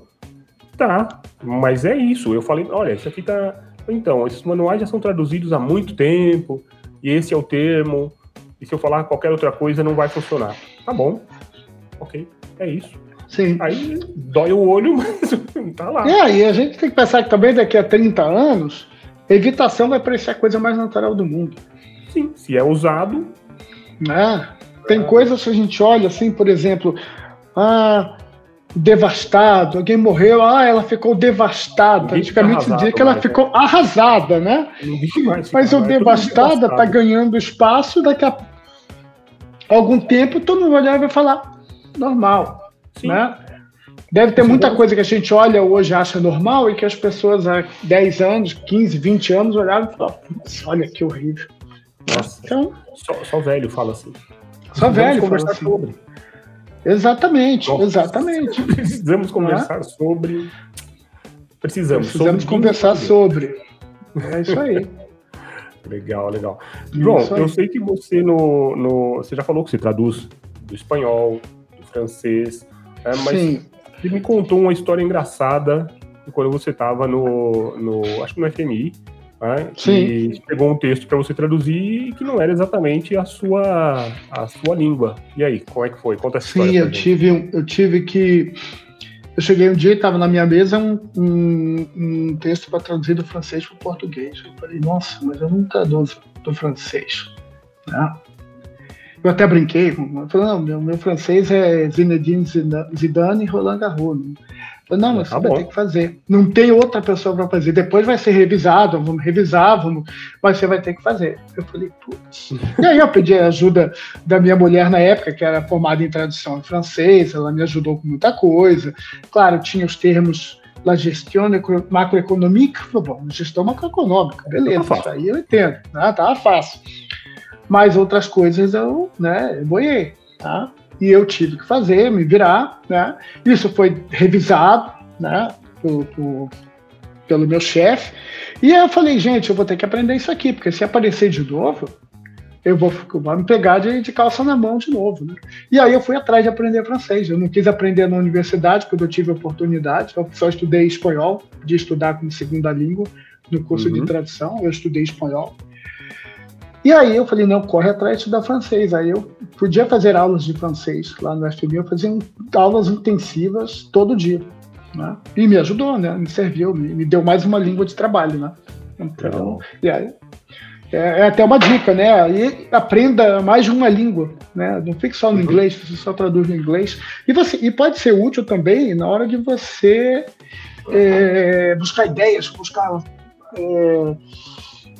Speaker 1: Tá, mas é isso. Eu falei, olha, isso aqui tá então, esses manuais já são traduzidos há muito tempo, e esse é o termo, e se eu falar qualquer outra coisa não vai funcionar. Tá bom, ok, é isso.
Speaker 3: Sim.
Speaker 1: Aí dói o olho, [laughs] mas tá lá.
Speaker 3: É, e a gente tem que pensar que também daqui a 30 anos, evitação vai parecer a coisa mais natural do mundo.
Speaker 1: Sim, se é usado.
Speaker 3: É. Tem é. coisas que a gente olha assim, por exemplo, ah, devastado, alguém morreu, ah, ela ficou devastada. Antigamente se dizia que ela ficou arrasada, né? Mas o devastada está ganhando espaço, daqui a algum tempo todo mundo vai olhar e vai falar normal, Sim. né? Deve ter muita coisa que a gente olha hoje e acha normal e que as pessoas há 10 anos, 15, 20 anos olhavam e falavam, olha que horrível.
Speaker 1: Nossa, então, só, só velho fala assim.
Speaker 3: Só velho fala assim. sobre. Exatamente, Nossa, exatamente.
Speaker 1: Precisamos conversar é? sobre. Precisamos.
Speaker 3: Precisamos sobre conversar sobre. É isso aí. [laughs]
Speaker 1: legal, legal. João, eu sei que você no, no. Você já falou que você traduz do espanhol, do francês, é, mas Sim. você me contou uma história engraçada quando você estava no, no. Acho que no FMI né? Sim. pegou um texto para você traduzir que não era exatamente a sua a sua língua. E aí, como é que foi? Conta essa
Speaker 3: Sim, eu tive, eu tive que. Eu cheguei um dia e estava na minha mesa um, um, um texto para traduzir do francês para o português. Eu falei, nossa, mas eu não traduzo do francês. Né? Eu até brinquei, eu falei, não, meu, meu francês é Zinedine Zidane e Roland Garros. Não, mas tá você vai ter que fazer. Não tem outra pessoa para fazer. Depois vai ser revisado, vamos revisar, vamos, mas você vai ter que fazer. Eu falei, putz. [laughs] E aí eu pedi a ajuda da minha mulher na época, que era formada em tradução em francês, ela me ajudou com muita coisa. Claro, tinha os termos la gestão macroeconômica, bom, gestão macroeconômica, beleza, tá isso aí eu entendo, né? tava fácil. Mas outras coisas eu, né, boiei, tá? E eu tive que fazer, me virar, né? Isso foi revisado, né? Por, por, pelo meu chefe. E aí eu falei, gente, eu vou ter que aprender isso aqui, porque se aparecer de novo, eu vou, vou me pegar de, de, calça na mão de novo. Né? E aí eu fui atrás de aprender francês. Eu não quis aprender na universidade, quando eu tive oportunidade. Eu só estudei espanhol, de estudar como segunda língua no curso uhum. de tradução. Eu estudei espanhol. E aí eu falei, não, corre atrás de estudar francês. Aí eu podia fazer aulas de francês lá no FMI, eu fazia aulas intensivas todo dia. Né? E me ajudou, né? Me serviu, me, me deu mais uma língua de trabalho, né? Então, e é, é, até uma dica, né? E aprenda mais de uma língua, né? Não fique só no uhum. inglês, você só traduz no inglês. E, você, e pode ser útil também na hora de você é, buscar ideias, buscar é,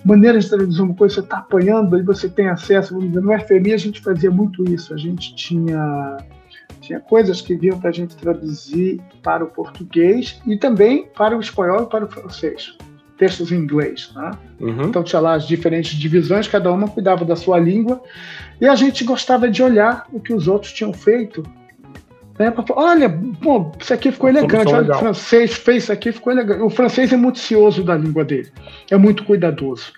Speaker 3: maneiras de traduzir uma coisa, você está apanhando, aí você tem acesso. No FMI a gente fazia muito isso, a gente tinha tinha coisas que vinham para a gente traduzir para o português e também para o espanhol e para o francês textos em inglês. Né? Uhum. Então tinha lá as diferentes divisões, cada uma cuidava da sua língua, e a gente gostava de olhar o que os outros tinham feito. Né? Olha, bom, isso aqui ficou elegante, olha, o francês fez isso aqui, ficou elegante. O francês é muito cioso da língua dele, é muito cuidadoso.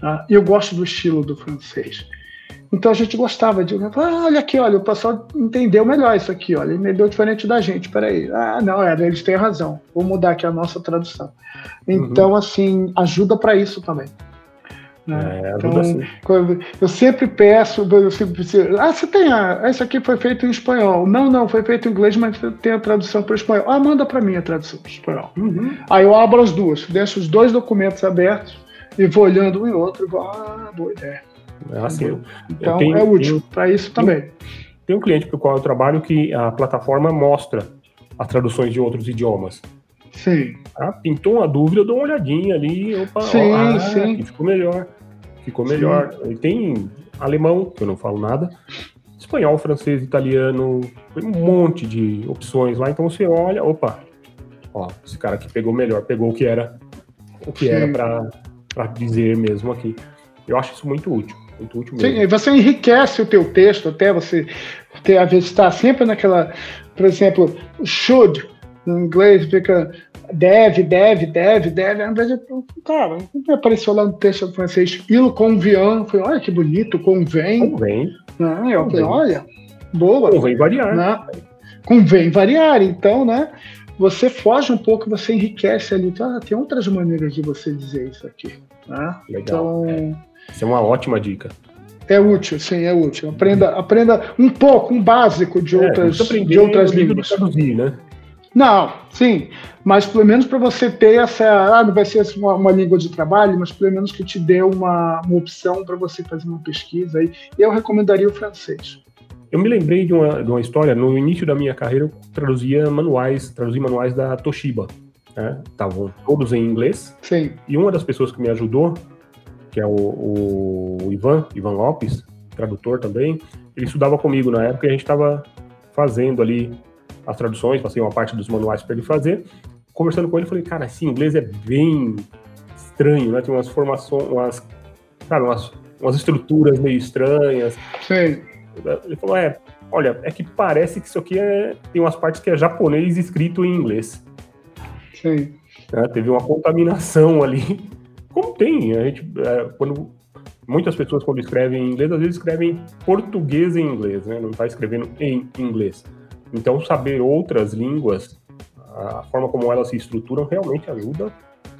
Speaker 3: Tá? E eu gosto do estilo do francês. Então a gente gostava de. Ah, olha aqui, olha, o pessoal entendeu melhor isso aqui, olha, ele entendeu diferente da gente, peraí. Ah, não, é, eles têm razão. Vou mudar aqui a nossa tradução. Então, uhum. assim, ajuda para isso também. Né? É, então, eu sempre peço, eu sempre preciso, ah, você tem a, isso aqui foi feito em espanhol. Não, não, foi feito em inglês, mas tem a tradução para o espanhol. Ah, manda para mim a tradução para o espanhol. Uhum. Aí eu abro as duas, deixo os dois documentos abertos e vou olhando um e outro e vou, ah, boa ideia.
Speaker 1: É assim,
Speaker 3: então tenho, é útil para isso também.
Speaker 1: Tem um cliente para o qual eu trabalho que a plataforma mostra as traduções de outros idiomas.
Speaker 3: Sim.
Speaker 1: Ah, pintou uma dúvida, eu dou uma olhadinha ali. Opa,
Speaker 3: sim, ó, ah, sim.
Speaker 1: ficou melhor. Ficou melhor. Sim. tem alemão, que eu não falo nada, espanhol, francês, italiano, um monte de opções lá. Então você olha, opa, ó, esse cara aqui pegou melhor, pegou o que era o que sim. era para dizer mesmo aqui. Eu acho isso muito útil. Muito útil mesmo.
Speaker 3: Sim, você enriquece o teu texto até você ter a estar sempre naquela, por exemplo, should no inglês fica deve, deve, deve, deve. Ao invés de, cara, apareceu lá no texto francês, il convient, falei, olha que bonito, convém.
Speaker 1: Convém.
Speaker 3: Né? Eu falei, olha, boa.
Speaker 1: Convém variar.
Speaker 3: Né? Convém variar, então, né? Você foge um pouco, você enriquece ali. Então, ah, tem outras maneiras de você dizer isso aqui. Né?
Speaker 1: Legal. Então, isso é uma ótima dica.
Speaker 3: É útil, sim, é útil. Aprenda, aprenda um pouco, um básico de é, outras, de outras línguas.
Speaker 1: Traduzir, né?
Speaker 3: Não, sim, mas pelo menos para você ter essa. Ah, não vai ser uma, uma, língua de trabalho, mas pelo menos que te dê uma, uma opção para você fazer uma pesquisa. aí. eu recomendaria o francês.
Speaker 1: Eu me lembrei de uma, de uma história. No início da minha carreira, eu traduzia manuais, traduzi manuais da Toshiba. Estavam né? todos em inglês.
Speaker 3: Sim.
Speaker 1: E uma das pessoas que me ajudou que é o, o Ivan, Ivan Lopes, tradutor também, ele estudava comigo na época e a gente estava fazendo ali as traduções, passei uma parte dos manuais para ele fazer. Conversando com ele, falei, cara, esse inglês é bem estranho, né? Tem umas formações, umas, sabe, umas, umas estruturas meio estranhas.
Speaker 3: Sim.
Speaker 1: Ele falou, é, olha, é que parece que isso aqui é, tem umas partes que é japonês escrito em inglês.
Speaker 3: Sim.
Speaker 1: É, teve uma contaminação ali como tem, a gente, é, quando muitas pessoas quando escrevem em inglês, às vezes escrevem português em inglês, né? Não está escrevendo em inglês. Então, saber outras línguas, a forma como elas se estruturam, realmente ajuda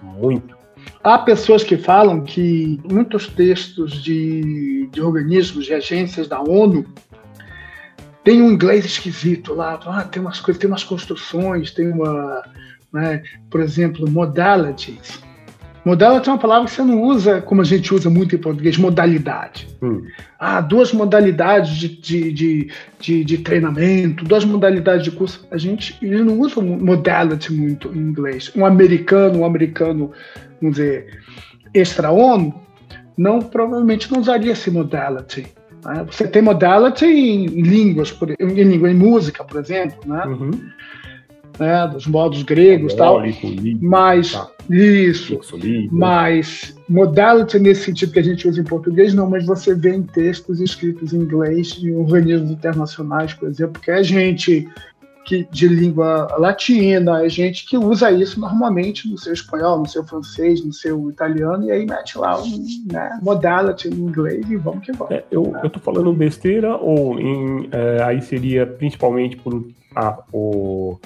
Speaker 1: muito.
Speaker 3: Há pessoas que falam que muitos textos de, de organismos, de agências da ONU, tem um inglês esquisito lá. Ah, tem umas coisas, tem umas construções, tem uma, né, por exemplo, modalities Modalidade é uma palavra que você não usa como a gente usa muito em português, modalidade. Hum. Ah, duas modalidades de, de, de, de, de treinamento, duas modalidades de curso. A gente não usa modality muito em inglês. Um americano, um americano, vamos dizer, extra-ONU, não, provavelmente não usaria esse modality. Né? Você tem modality em línguas, por, em língua, em música, por exemplo, né? Uhum né, dos modos gregos tal, mas tá. isso, mas modality nesse sentido que a gente usa em português não, mas você vê em textos escritos em inglês em organismos internacionais, por exemplo, que é gente que, de língua latina, é gente que usa isso normalmente no seu espanhol, no seu francês, no seu italiano, e aí mete lá um né, modality em inglês e vamos que vamos.
Speaker 1: É, eu, estou falando besteira ou em, é, aí seria principalmente por a, o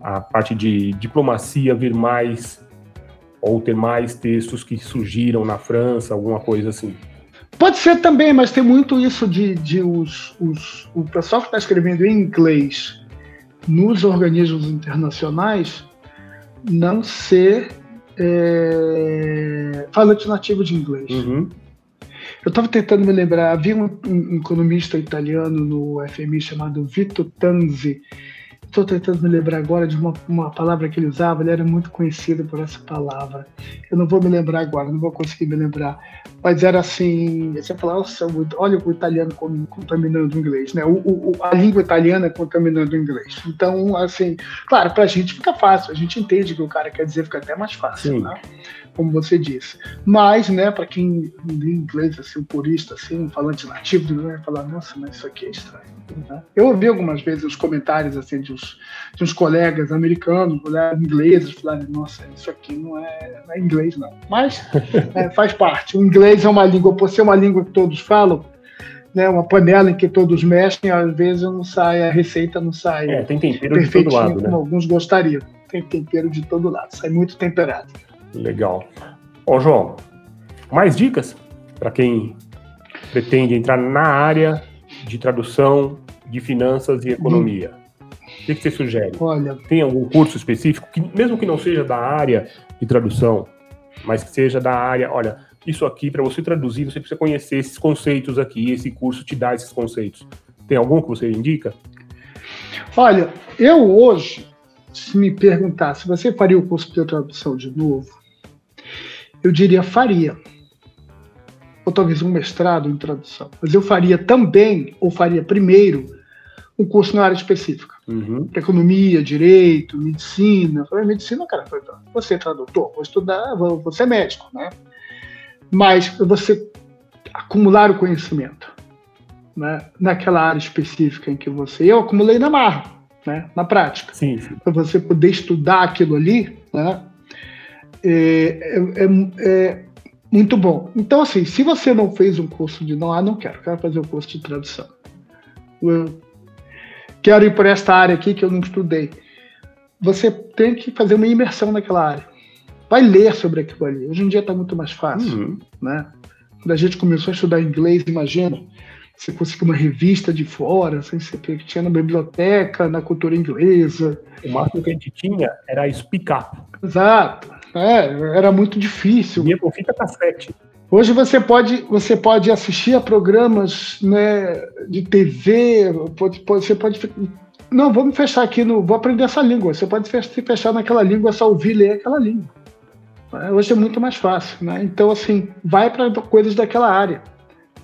Speaker 1: a parte de diplomacia vir mais ou ter mais textos que surgiram na França, alguma coisa assim?
Speaker 3: Pode ser também, mas tem muito isso de, de os, os, o pessoal que está escrevendo em inglês nos organismos internacionais não ser é, falante nativo de inglês.
Speaker 1: Uhum.
Speaker 3: Eu estava tentando me lembrar, havia um, um, economista italiano no FMI chamado Vito Tanzi. Estou tentando me lembrar agora de uma, uma palavra que ele usava, ele era muito conhecido por essa palavra. Eu não vou me lembrar agora, não vou conseguir me lembrar. Mas era assim, você fala, nossa, olha o italiano contaminando o inglês, né? O, o, a língua italiana contaminando o inglês. Então, assim, claro, para a gente fica fácil, a gente entende o que o cara quer dizer, fica até mais fácil, né? como você disse. Mas, né, para quem lê inglês, assim, um purista, assim, um falante nativo, vai falar, nossa, mas isso aqui é estranho. Né? Eu ouvi algumas vezes os comentários, assim, de uns, de uns colegas americanos, colegas ingleses, falarem, nossa, isso aqui não é, não é inglês, não. Mas [laughs] é, faz parte. O inglês é uma língua, por ser uma língua que todos falam, né, uma panela em que todos mexem, às vezes não sai, a receita não sai
Speaker 1: é, tem tempero de todo lado, né?
Speaker 3: como alguns gostariam. Tem tempero de todo lado, sai muito temperado.
Speaker 1: Legal. Ó, João, mais dicas para quem pretende entrar na área de tradução de finanças e economia? O que, que você sugere?
Speaker 3: Olha,
Speaker 1: tem algum curso específico, que, mesmo que não seja da área de tradução, mas que seja da área, olha, isso aqui, para você traduzir, você precisa conhecer esses conceitos aqui, esse curso te dá esses conceitos. Tem algum que você indica?
Speaker 3: Olha, eu hoje, se me perguntar se você faria o curso de tradução de novo, eu diria faria. Ou talvez um mestrado em tradução. Mas eu faria também, ou faria primeiro, um curso na área específica. Uhum. Economia, direito, medicina. Falei, medicina, cara, você é tradutor, vou estudar, vou, vou ser médico, né? Mas você acumular o conhecimento né, naquela área específica em que você. Eu acumulei na marra, né, na prática.
Speaker 1: Sim, sim.
Speaker 3: Para você poder estudar aquilo ali, né, é, é, é, é, muito bom. Então, assim, se você não fez um curso de não, ah, não quero, quero fazer um curso de tradução. Eu quero ir por esta área aqui que eu não estudei. Você tem que fazer uma imersão naquela área. Vai ler sobre aquilo ali. Hoje em dia está muito mais fácil, uhum. né? Quando a gente começou a estudar inglês, imagina, você conseguiu uma revista de fora, assim, você tinha na biblioteca, na cultura inglesa.
Speaker 1: O máximo que a gente tinha era explicar.
Speaker 3: Exato. É, era muito difícil.
Speaker 1: Minha por fita cassete.
Speaker 3: Hoje você pode, você pode assistir a programas né, de TV, pode, pode, você pode. Não, vamos fechar aqui no. Vou aprender essa língua. Você pode se fechar naquela língua, só ouvir ler aquela língua. Hoje é muito mais fácil. Né? Então, assim, vai para coisas daquela área.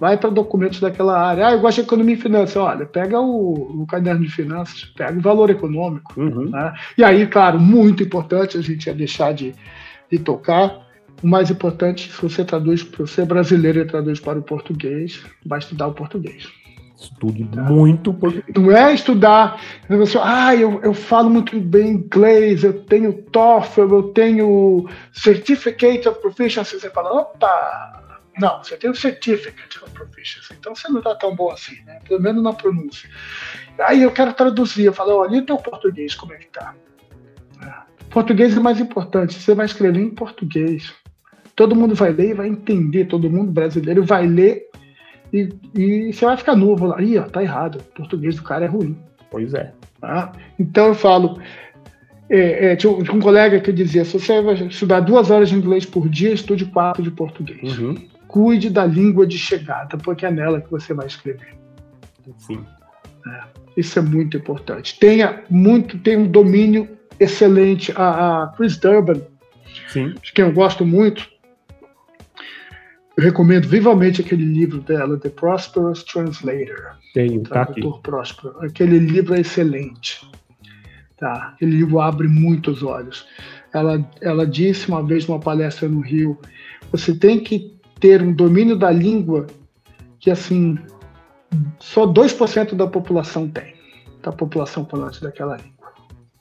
Speaker 3: Vai para documentos daquela área. Ah, eu gosto de economia e finanças. Olha, pega o, o caderno de finanças, pega o valor econômico. Uhum. Né? E aí, claro, muito importante, a gente ia deixar de, de tocar. O mais importante, se você traduz, se você é brasileiro e traduz para o português, vai estudar o português.
Speaker 1: Estude muito português.
Speaker 3: Não é estudar, você, ah, eu, eu falo muito bem inglês, eu tenho TOEFL, eu tenho Certificate of Proficiency. Você fala, opa, não, você tem o Certificate of Proficiency, então você não está tão bom assim, né? Pelo menos na pronúncia. Aí eu quero traduzir, eu falo, olha, e o teu português, como é que tá? Português é mais importante, você vai escrever em português. Todo mundo vai ler e vai entender, todo mundo brasileiro vai ler e, e você vai ficar novo lá. Ih, ó, tá errado, o português do cara é ruim.
Speaker 1: Pois é.
Speaker 3: Tá? Então eu falo, é, é, tinha, um, colega que dizia: se você vai estudar duas horas de inglês por dia, estude quatro de português. Uhum cuide da língua de chegada, porque é nela que você vai escrever.
Speaker 1: Sim.
Speaker 3: É, isso é muito importante. Tenha muito, tem um domínio excelente. A, a Chris Durban,
Speaker 1: Sim.
Speaker 3: de quem eu gosto muito, eu recomendo vivamente aquele livro dela, The Prosperous Translator.
Speaker 1: Tenho, tá aqui.
Speaker 3: Próspero. Aquele livro é excelente. Tá? Aquele livro abre muitos olhos. Ela, ela disse uma vez numa palestra no Rio: você tem que ter um domínio da língua que, assim, só 2% da população tem, da população falante daquela língua.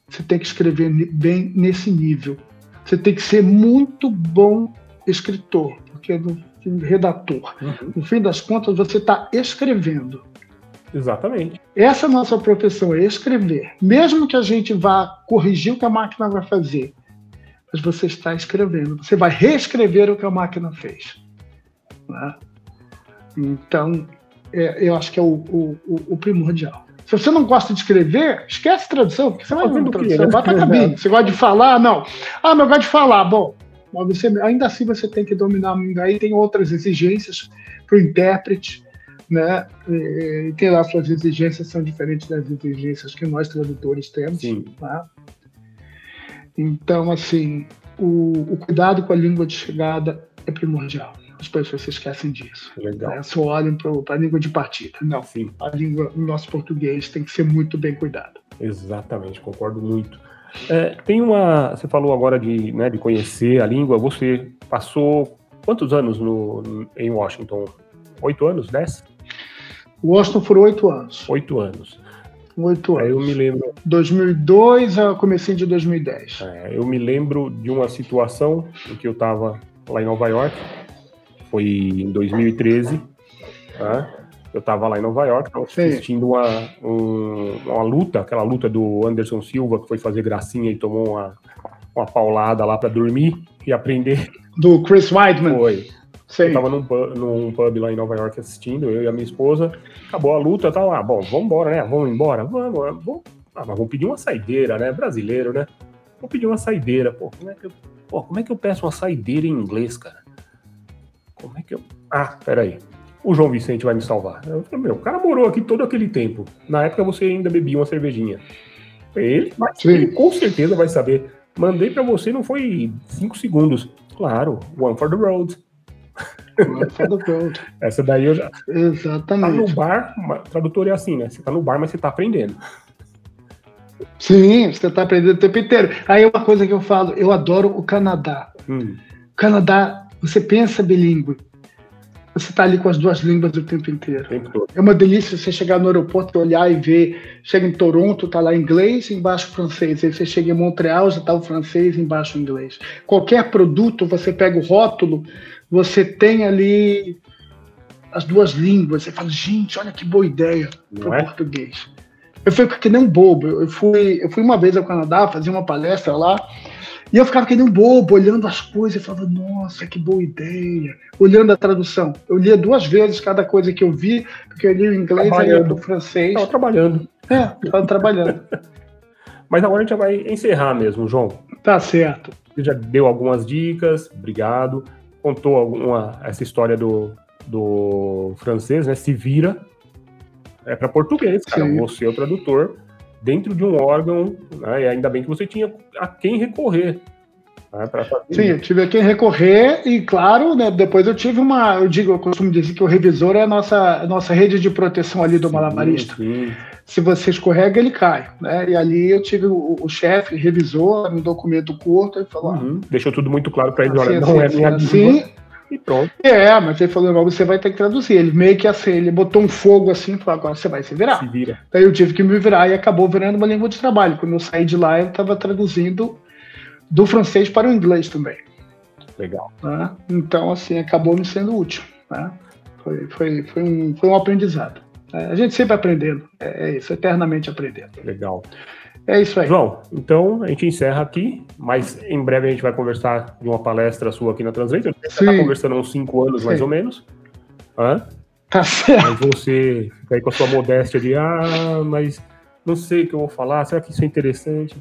Speaker 3: Você tem que escrever bem nesse nível. Você tem que ser muito bom escritor, porque redator. Uhum. No fim das contas, você está escrevendo.
Speaker 1: Exatamente.
Speaker 3: Essa é a nossa profissão, é escrever. Mesmo que a gente vá corrigir o que a máquina vai fazer, mas você está escrevendo. Você vai reescrever o que a máquina fez. Né? Então, é, eu acho que é o, o, o, primordial. Se você não gosta de escrever, esquece tradução, porque você vai
Speaker 1: fazendo
Speaker 3: tradução, vai para a cabine. Você gosta de falar? Não. Ah, mas eu gosto de falar. Bom, mas você, ainda assim você tem que dominar. Aí tem outras exigências para o intérprete, né? E, e tem lá suas exigências são diferentes das exigências que nós tradutores temos.
Speaker 1: Sim.
Speaker 3: Tá? Então, assim, o, o cuidado com a língua de chegada é primordial as pessoas se esquecem disso.
Speaker 1: Legal.
Speaker 3: Né? Só olham para a língua de partida. Não,
Speaker 1: Sim.
Speaker 3: a língua, o nosso português tem que ser muito bem cuidado.
Speaker 1: Exatamente, concordo muito. É, tem uma. Você falou agora de, né, de conhecer a língua. Você passou quantos anos no, em Washington? Oito anos? Dez?
Speaker 3: Washington foram oito anos.
Speaker 1: Oito anos.
Speaker 3: Oito anos.
Speaker 1: Aí eu me lembro.
Speaker 3: 2002 a comecinho de 2010.
Speaker 1: É, eu me lembro de uma situação em que eu estava lá em Nova York foi em 2013. Tá? Eu estava lá em Nova York, assistindo uma, um, uma luta, aquela luta do Anderson Silva, que foi fazer gracinha e tomou uma, uma paulada lá para dormir e aprender.
Speaker 3: Do Chris Weidman.
Speaker 1: Foi. Sim. Eu estava num, num, pub lá em Nova York assistindo, eu e a minha esposa. Acabou a luta, tá lá. Bom, vamos embora, né? Vamos embora? Vamos, vamos. Ah, mas vamos pedir uma saideira, né? Brasileiro, né? Vamos pedir uma saideira. Pô, como é que eu, pô, como é que eu peço uma saideira em inglês, cara? Como é que eu. Ah, peraí. O João Vicente vai me salvar. Eu falei, meu, o cara morou aqui todo aquele tempo. Na época você ainda bebia uma cervejinha. Ele, ele com certeza vai saber. Mandei para você, não foi cinco segundos. Claro, one for the road.
Speaker 3: One for the road. [laughs]
Speaker 1: Essa daí eu já.
Speaker 3: Exatamente.
Speaker 1: Tá no bar, tradutor é assim, né? Você tá no bar, mas você tá aprendendo.
Speaker 3: Sim, você tá aprendendo o tempo inteiro. Aí uma coisa que eu falo, eu adoro o Canadá.
Speaker 1: Hum.
Speaker 3: O Canadá você pensa bilíngue. Você está ali com as duas línguas o tempo inteiro.
Speaker 1: Tempo
Speaker 3: é uma delícia você chegar no aeroporto, olhar e ver. Chega em Toronto, está lá inglês, embaixo francês. Aí você chega em Montreal, já está o francês, embaixo inglês. Qualquer produto, você pega o rótulo, você tem ali as duas línguas. Você fala, gente, olha que boa ideia para o é? português. Eu fui que nem um bobo. Eu fui, eu fui uma vez ao Canadá, fazer uma palestra lá. E eu ficava que nem um bobo, olhando as coisas, e falava, nossa, que boa ideia. Olhando a tradução. Eu lia duas vezes cada coisa que eu vi, porque eu li o inglês e o francês.
Speaker 1: Estava trabalhando.
Speaker 3: É, estava trabalhando. [laughs]
Speaker 1: Mas agora a gente já vai encerrar mesmo, João.
Speaker 3: Tá certo.
Speaker 1: Você já deu algumas dicas, obrigado. Contou alguma, essa história do, do francês, né? Se vira. É para português, cara. Sim. Você é o tradutor dentro de um órgão, né, e ainda bem que você tinha a quem recorrer. Né,
Speaker 3: Sim, eu tive a quem recorrer e, claro, né, depois eu tive uma, eu digo, eu costumo dizer que o revisor é a nossa, a nossa rede de proteção ali do sim, malabarista. Sim. Se você escorrega, ele cai. Né? E ali eu tive o, o chefe, revisor, um documento curto, e falou:
Speaker 1: uhum. ah, Deixou tudo muito claro para ele: olha, assim, não é minha
Speaker 3: assim, e pronto. É, mas ele falou, não, você vai ter que traduzir. Ele meio que assim, ele botou um fogo assim e falou, agora você vai se virar.
Speaker 1: Se vira.
Speaker 3: Daí eu tive que me virar e acabou virando uma língua de trabalho. Quando eu saí de lá, eu estava traduzindo do francês para o inglês também.
Speaker 1: Legal.
Speaker 3: Né? Então, assim, acabou me sendo útil. Né? Foi, foi, foi, um, foi um aprendizado. É, a gente sempre aprendendo, é, é isso, eternamente aprendendo.
Speaker 1: Legal.
Speaker 3: É isso aí.
Speaker 1: João, então a gente encerra aqui, mas em breve a gente vai conversar de uma palestra sua aqui na Translator. Você está conversando há uns cinco anos, Sim. mais ou menos. Hã?
Speaker 3: Tá certo.
Speaker 1: Mas você fica aí com a sua modéstia de, ah, mas não sei o que eu vou falar, será que isso é interessante?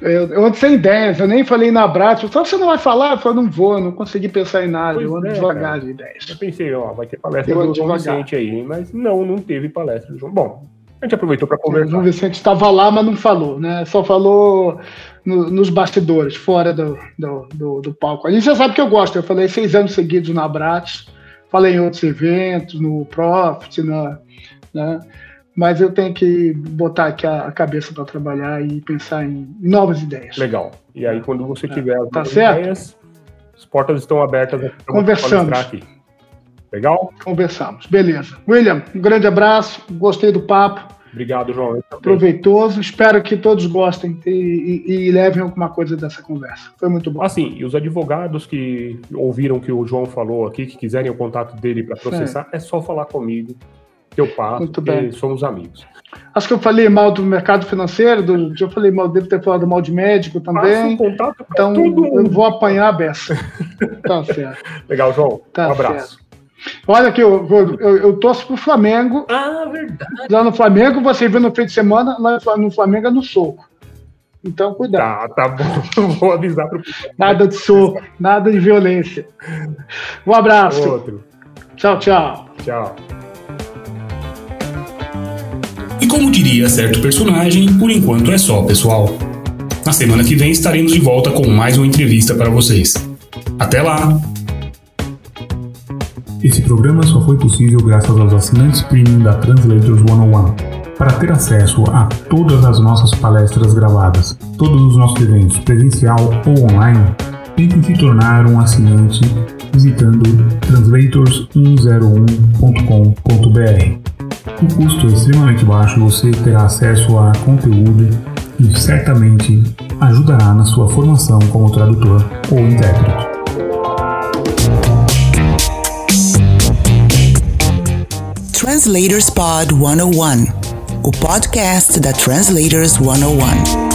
Speaker 3: Eu, eu ando sem ideias, eu nem falei na Brat, só você não vai falar? Eu falei, não vou, não consegui pensar em nada, pois eu ando é, devagar cara. de ideias.
Speaker 1: Eu pensei, ó, vai ter palestra eu do João Vicente aí, mas não, não teve palestra do João. Bom, a gente aproveitou para conversar. O
Speaker 3: João Vicente estava lá, mas não falou, né? Só falou no, nos bastidores, fora do, do, do, do, palco. A gente já sabe que eu gosto. Eu falei seis anos seguidos na Bratis, falei em outros eventos, no Profit, na, né? mas eu tenho que botar aqui a, a cabeça para trabalhar e pensar em novas ideias.
Speaker 1: Legal. E aí, quando você é. tiver
Speaker 3: as tá certo?
Speaker 1: ideias, as portas estão abertas.
Speaker 3: Conversamos.
Speaker 1: Aqui. Legal?
Speaker 3: Conversamos. Beleza. William, um grande abraço. Gostei do papo.
Speaker 1: Obrigado, João.
Speaker 3: Proveitoso. Espero que todos gostem e, e, e, levem alguma coisa dessa conversa. Foi muito bom.
Speaker 1: Assim, e os advogados que ouviram que o João falou aqui, que quiserem o contato dele para processar, é. é só falar comigo que eu passo, muito bem. somos amigos.
Speaker 3: Acho que eu falei mal do mercado financeiro, do, eu falei mal, devo ter falado mal de médico também.
Speaker 1: contato
Speaker 3: então, eu vou apanhar a beça. tá certo. [laughs]
Speaker 1: Legal, João.
Speaker 3: Tá
Speaker 1: um abraço.
Speaker 3: Certo. Olha aqui, eu, eu, eu torço pro Flamengo.
Speaker 5: Ah, verdade.
Speaker 3: Lá no Flamengo, você viu no fim de semana, lá no Flamengo é no soco. Então, cuidado.
Speaker 5: Tá, tá bom. [laughs] Vou avisar pro
Speaker 3: Nada de soco, nada de violência. Um abraço.
Speaker 5: Outro.
Speaker 3: Tchau, tchau.
Speaker 5: Tchau.
Speaker 1: E como diria certo personagem, por enquanto é só, pessoal. Na semana que vem estaremos de volta com mais uma entrevista para vocês. Até lá! Esse programa só foi possível graças aos assinantes premium da Translators 101. Para ter acesso a todas as nossas palestras gravadas, todos os nossos eventos presencial ou online, tente se tornar um assinante visitando translators101.com.br. O custo é extremamente baixo, você terá acesso a conteúdo e certamente ajudará na sua formação como tradutor ou intérprete.
Speaker 2: Translators Pod 101, o podcast da Translators 101.